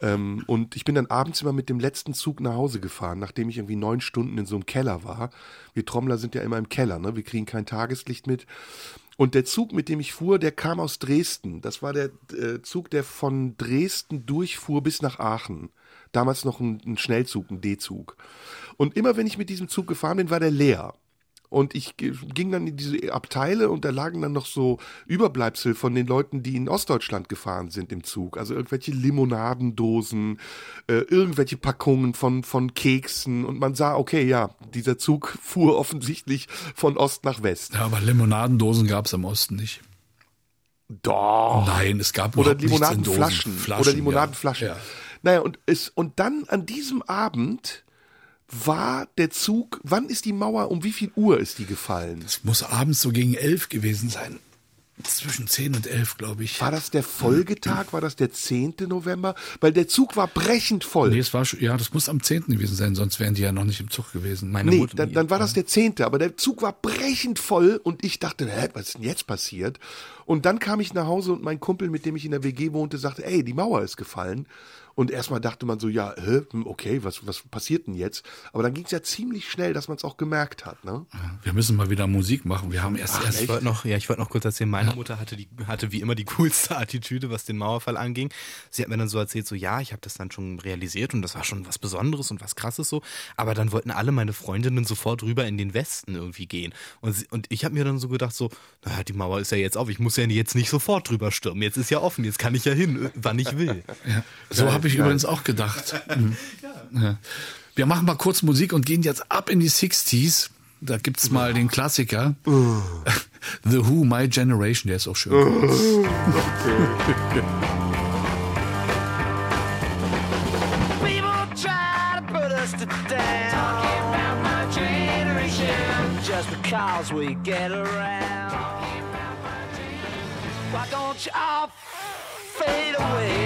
Ähm, und ich bin dann abends immer mit dem letzten Zug nach Hause gefahren, nachdem ich irgendwie neun Stunden in so einem Keller war. Wir Trommler sind ja immer im Keller, ne? Wir kriegen kein Tageslicht mit. Und der Zug, mit dem ich fuhr, der kam aus Dresden. Das war der äh, Zug, der von Dresden durchfuhr bis nach Aachen. Damals noch ein, ein Schnellzug, ein D-Zug. Und immer wenn ich mit diesem Zug gefahren bin, war der leer. Und ich ging dann in diese Abteile und da lagen dann noch so Überbleibsel von den Leuten, die in Ostdeutschland gefahren sind im Zug. Also irgendwelche Limonadendosen, äh, irgendwelche Packungen von, von Keksen. Und man sah, okay, ja, dieser Zug fuhr offensichtlich von Ost nach West. Ja, aber Limonadendosen gab's im Osten nicht. Doch. Nein, es gab Oder. Limonadenflaschen. Flaschen, Oder Limonadenflaschen. Ja. Naja, und, es, und dann an diesem Abend war der Zug, wann ist die Mauer, um wie viel Uhr ist die gefallen? Es muss abends so gegen elf gewesen sein. Zwischen zehn und elf, glaube ich. War das der Folgetag? War das der 10. November? Weil der Zug war brechend voll. Nee, es war schon, ja, das muss am 10. gewesen sein, sonst wären die ja noch nicht im Zug gewesen. Meine nee, Mutter, dann, dann war das der 10. Aber der Zug war brechend voll und ich dachte, hä, was ist denn jetzt passiert? Und dann kam ich nach Hause und mein Kumpel, mit dem ich in der WG wohnte, sagte, ey, die Mauer ist gefallen. Und erstmal dachte man so, ja, hä, hm, okay, was, was passiert denn jetzt? Aber dann ging es ja ziemlich schnell, dass man es auch gemerkt hat. Ne? Wir müssen mal wieder Musik machen. Wir haben erst, erst Ich wollte noch, ja, ich wollte noch kurz erzählen, meine Mutter hatte die, hatte wie immer die coolste <laughs> Attitüde, was den Mauerfall anging. Sie hat mir dann so erzählt, so ja, ich habe das dann schon realisiert und das war schon was Besonderes und was krasses so. Aber dann wollten alle meine Freundinnen sofort rüber in den Westen irgendwie gehen. Und, sie, und ich habe mir dann so gedacht, so, naja, die Mauer ist ja jetzt auf, ich muss ja jetzt nicht sofort drüber stürmen. Jetzt ist ja offen, jetzt kann ich ja hin, äh, wann ich will. ja, so habe ich übrigens auch gedacht. <laughs> Mhm. Ja. Wir machen mal kurz Musik und gehen jetzt ab in die 60s. Da gibt's mal den Klassiker. <laughs> The Who, My Generation, der ist auch schön. Just because we get around. Why don't you all fade away?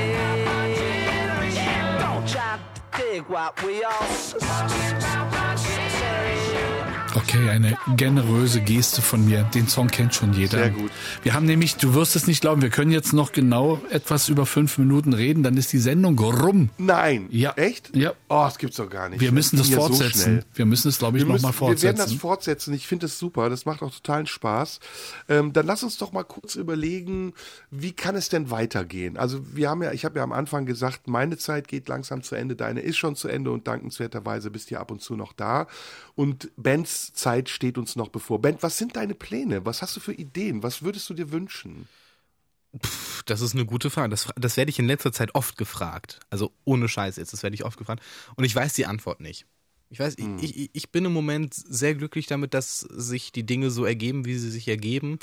What we all s- s- s- say. Okay, eine generöse Geste von mir. Den Song kennt schon jeder. Sehr gut. Wir haben nämlich, du wirst es nicht glauben, wir können jetzt noch genau etwas über fünf Minuten reden, dann ist die Sendung rum. Nein. Ja. Echt? Ja. Oh, das gibt's doch gar nicht. Wir müssen das ja so fortsetzen. schnell. wir müssen es, glaube ich, nochmal müssen, wir werden das fortsetzen. fortsetzen. Ich finde das super. Das macht auch totalen Spaß. Ähm, dann lass uns doch mal kurz überlegen, wie kann es denn weitergehen? Also wir haben ja, ich habe ja am Anfang gesagt, meine Zeit geht langsam zu Ende, deine ist schon zu Ende und dankenswerterweise bist du ab und zu noch da. Und Bens Zeit steht uns noch bevor. Ben, was sind deine Pläne? Was hast du für Ideen? Was würdest du dir wünschen? Pff, Das ist eine gute Frage. Das, das werde ich in letzter Zeit oft gefragt. Also ohne Scheiß jetzt, das werde ich oft gefragt. Und ich weiß die Antwort nicht. Ich weiß, ich, ich, ich bin im Moment sehr glücklich damit, dass sich die Dinge so ergeben, wie sie sich ergeben.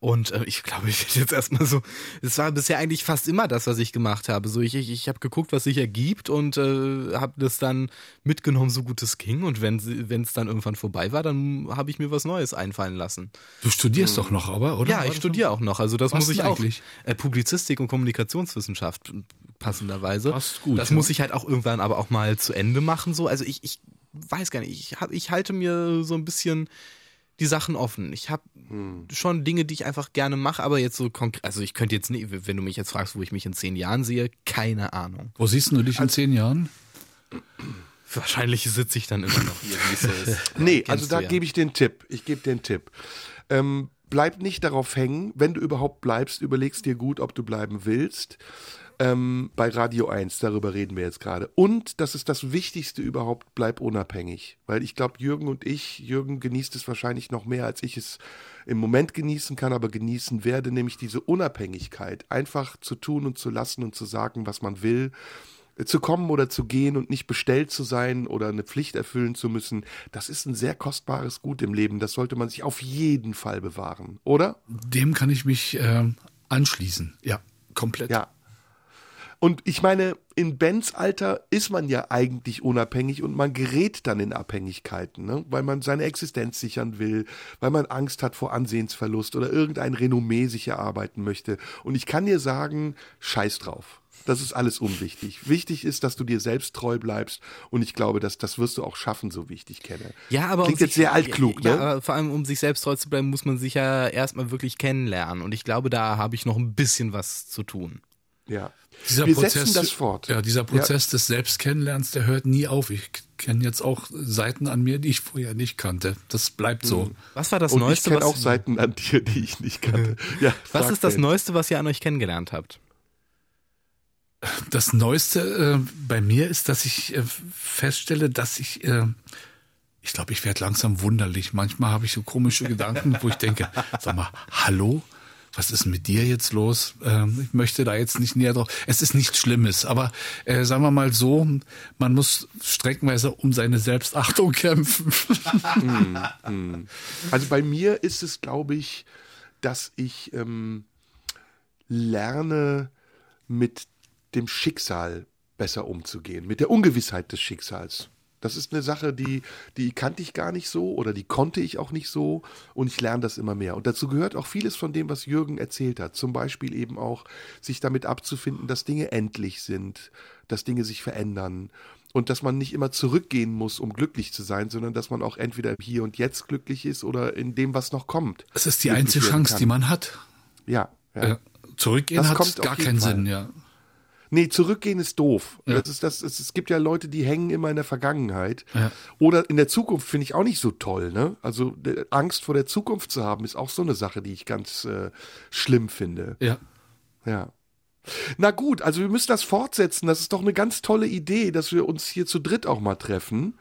Und äh, ich glaube, ich werde jetzt erstmal so. Es war bisher eigentlich fast immer das, was ich gemacht habe. So, ich, ich, ich habe geguckt, was sich ergibt und äh, habe das dann mitgenommen, so gut es ging. Und wenn es dann irgendwann vorbei war, dann habe ich mir was Neues einfallen lassen. Du studierst doch noch, aber, oder? Ja, ich studiere auch noch. Also das muss ich denn auch. eigentlich? Äh, Publizistik und Kommunikationswissenschaft passenderweise. Passt gut, das ja. muss ich halt auch irgendwann aber auch mal zu Ende machen. So, also ich, ich weiß gar nicht, ich, hab, ich halte mir so ein bisschen die Sachen offen. Ich habe schon Dinge, die ich einfach gerne mache, aber jetzt so konkret, also ich könnte jetzt nicht, wenn du mich jetzt fragst, wo ich mich in zehn Jahren sehe, keine Ahnung. Wo siehst du dich in zehn Jahren? Wahrscheinlich sitze ich dann immer noch hier, wie es so ist. <laughs> Nee, also da ja. gebe ich den Tipp. Ich gebe den Tipp. Ähm, bleib nicht darauf hängen. Wenn du überhaupt bleibst, überlegst dir gut, ob du bleiben willst. Ähm, bei Radio 1, darüber reden wir jetzt gerade. Und, das ist das Wichtigste überhaupt, bleib unabhängig. Weil ich glaube, Jürgen und ich, Jürgen genießt es wahrscheinlich noch mehr, als ich es im Moment genießen kann, aber genießen werde, nämlich diese Unabhängigkeit. Einfach zu tun und zu lassen und zu sagen, was man will zu kommen oder zu gehen und nicht bestellt zu sein oder eine Pflicht erfüllen zu müssen, das ist ein sehr kostbares Gut im Leben. Das sollte man sich auf jeden Fall bewahren, oder? Dem kann ich mich äh, anschließen. Ja, komplett. Ja. Und ich meine, in Bens Alter ist man ja eigentlich unabhängig und man gerät dann in Abhängigkeiten, ne? weil man seine Existenz sichern will, weil man Angst hat vor Ansehensverlust oder irgendein Renommee sich erarbeiten möchte. Und ich kann dir sagen, scheiß drauf. Das ist alles unwichtig. Wichtig ist, dass du dir selbst treu bleibst und ich glaube, dass das wirst du auch schaffen, so wie ich dich kenne. Ja, aber Klingt um jetzt sich, sehr altklug, ja, ne? aber vor allem um sich selbst treu zu bleiben, muss man sich ja erstmal wirklich kennenlernen. Und ich glaube, da habe ich noch ein bisschen was zu tun. Ja. Dieser Wir Prozess, setzen das fort. Ja, dieser Prozess des Selbstkennenlernens, der hört nie auf. Ich kenne jetzt auch Seiten an mir, die ich vorher nicht kannte. Das bleibt so. Was war das und ich Neueste, kenne was, auch Seiten an dir, die ich nicht kannte. <laughs> Ja, was ist das Ben. Neueste, was ihr an euch kennengelernt habt? Das Neueste äh, bei mir ist, dass ich äh, feststelle, dass ich, äh, ich glaube, ich werde langsam wunderlich. Manchmal habe ich so komische Gedanken, wo ich denke, <laughs> sag mal, hallo? Was ist mit dir jetzt los? Ähm, ich möchte da jetzt nicht näher drauf. Es ist nichts Schlimmes, aber äh, sagen wir mal so, man muss streckenweise um seine Selbstachtung <laughs> kämpfen. Also bei mir ist es, glaube ich, dass ich ähm, lerne, mit dem Schicksal besser umzugehen, mit der Ungewissheit des Schicksals. Das ist eine Sache, die, die kannte ich gar nicht so oder die konnte ich auch nicht so und ich lerne das immer mehr. Und dazu gehört auch vieles von dem, was Jürgen erzählt hat. Zum Beispiel eben auch, sich damit abzufinden, dass Dinge endlich sind, dass Dinge sich verändern und dass man nicht immer zurückgehen muss, um glücklich zu sein, sondern dass man auch entweder Hier und Jetzt glücklich ist oder in dem, was noch kommt. Das ist die einzige Chance, kann. die man hat. Ja. ja. Äh, zurückgehen Das hat gar keinen Fall. Sinn, ja. Nee, zurückgehen ist doof. Ja. Das ist das, es, es gibt ja Leute, die hängen immer in der Vergangenheit. Ja. Oder in der Zukunft finde ich auch nicht so toll. Ne? Also Angst vor der Zukunft zu haben, ist auch so eine Sache, die ich ganz äh, schlimm finde. Ja. Ja. Na gut, also wir müssen das fortsetzen. Das ist doch eine ganz tolle Idee, dass wir uns hier zu dritt auch mal treffen.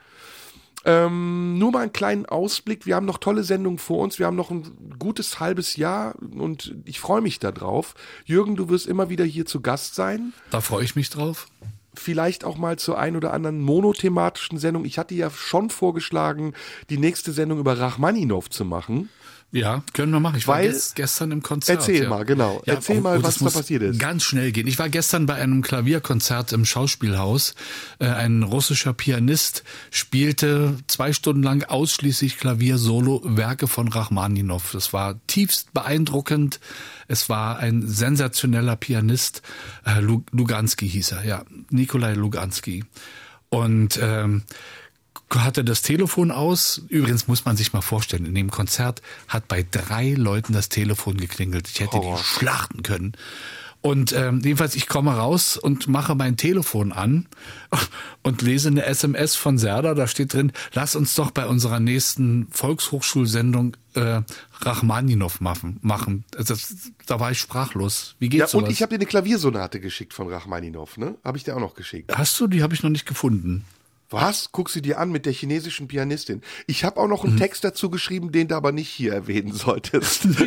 Ähm, nur mal einen kleinen Ausblick. Wir haben noch tolle Sendungen vor uns. Wir haben noch ein gutes halbes Jahr und ich freue mich darauf. Jürgen, du wirst immer wieder hier zu Gast sein. Da freue ich mich drauf. Vielleicht auch mal zur ein oder anderen monothematischen Sendung. Ich hatte ja schon vorgeschlagen, die nächste Sendung über Rachmaninov zu machen. Ja, können wir machen. Ich war Weil- ges gestern im Konzert. Erzähl ja. mal, genau. Ja, Erzähl oh, mal, oh, was da passiert ist. Ganz schnell gehen. Ich war gestern bei einem Klavierkonzert im Schauspielhaus. Äh, ein russischer Pianist spielte zwei Stunden lang ausschließlich Klavier-Solo-Werke von Rachmaninow. Das war tiefst beeindruckend. Es war ein sensationeller Pianist. Äh, Lu- Luganski hieß er, ja. Nikolai Luganski. Und ähm, hatte das Telefon aus. Übrigens muss man sich mal vorstellen, in dem Konzert hat bei drei Leuten das Telefon geklingelt. Ich hätte die schlachten können. Und ähm, jedenfalls, ich komme raus und mache mein Telefon an und lese eine SMS von Serda. Da steht drin, lass uns doch bei unserer nächsten Volkshochschulsendung äh, Rachmaninow machen. machen. Also das, da war ich sprachlos. Wie Ja, geht's und sowas? ich habe dir eine Klaviersonate geschickt von Rachmaninov, ne? Habe ich dir auch noch geschickt. Hast du? Die habe ich noch nicht gefunden. Was? Guck sie dir an mit der chinesischen Pianistin. Ich habe auch noch einen Text dazu geschrieben, den du aber nicht hier erwähnen solltest. <laughs>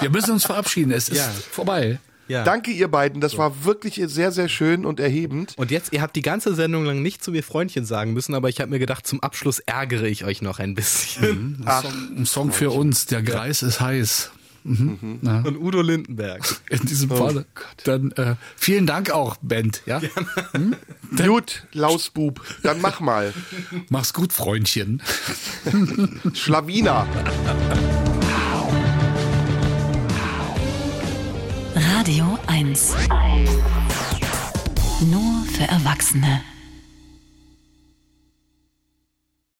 Wir müssen uns verabschieden. Es ist Ja. vorbei. Ja. Danke, ihr beiden. Das war wirklich sehr, sehr schön und erhebend. Und jetzt, ihr habt die ganze Sendung lang nicht zu mir Freundchen sagen müssen, aber ich habe mir gedacht, zum Abschluss ärgere ich euch noch ein bisschen. Ach, Ein Song für uns, der Greis ist heiß. Mhm. Ja. Und Udo Lindenberg. In diesem Fall. Dann äh, vielen Dank auch, Band. Ja? gut, Lausbub. Dann mach mal. Mach's gut, Freundchen. <laughs> Schlawiner. Radio 1. Nur für Erwachsene.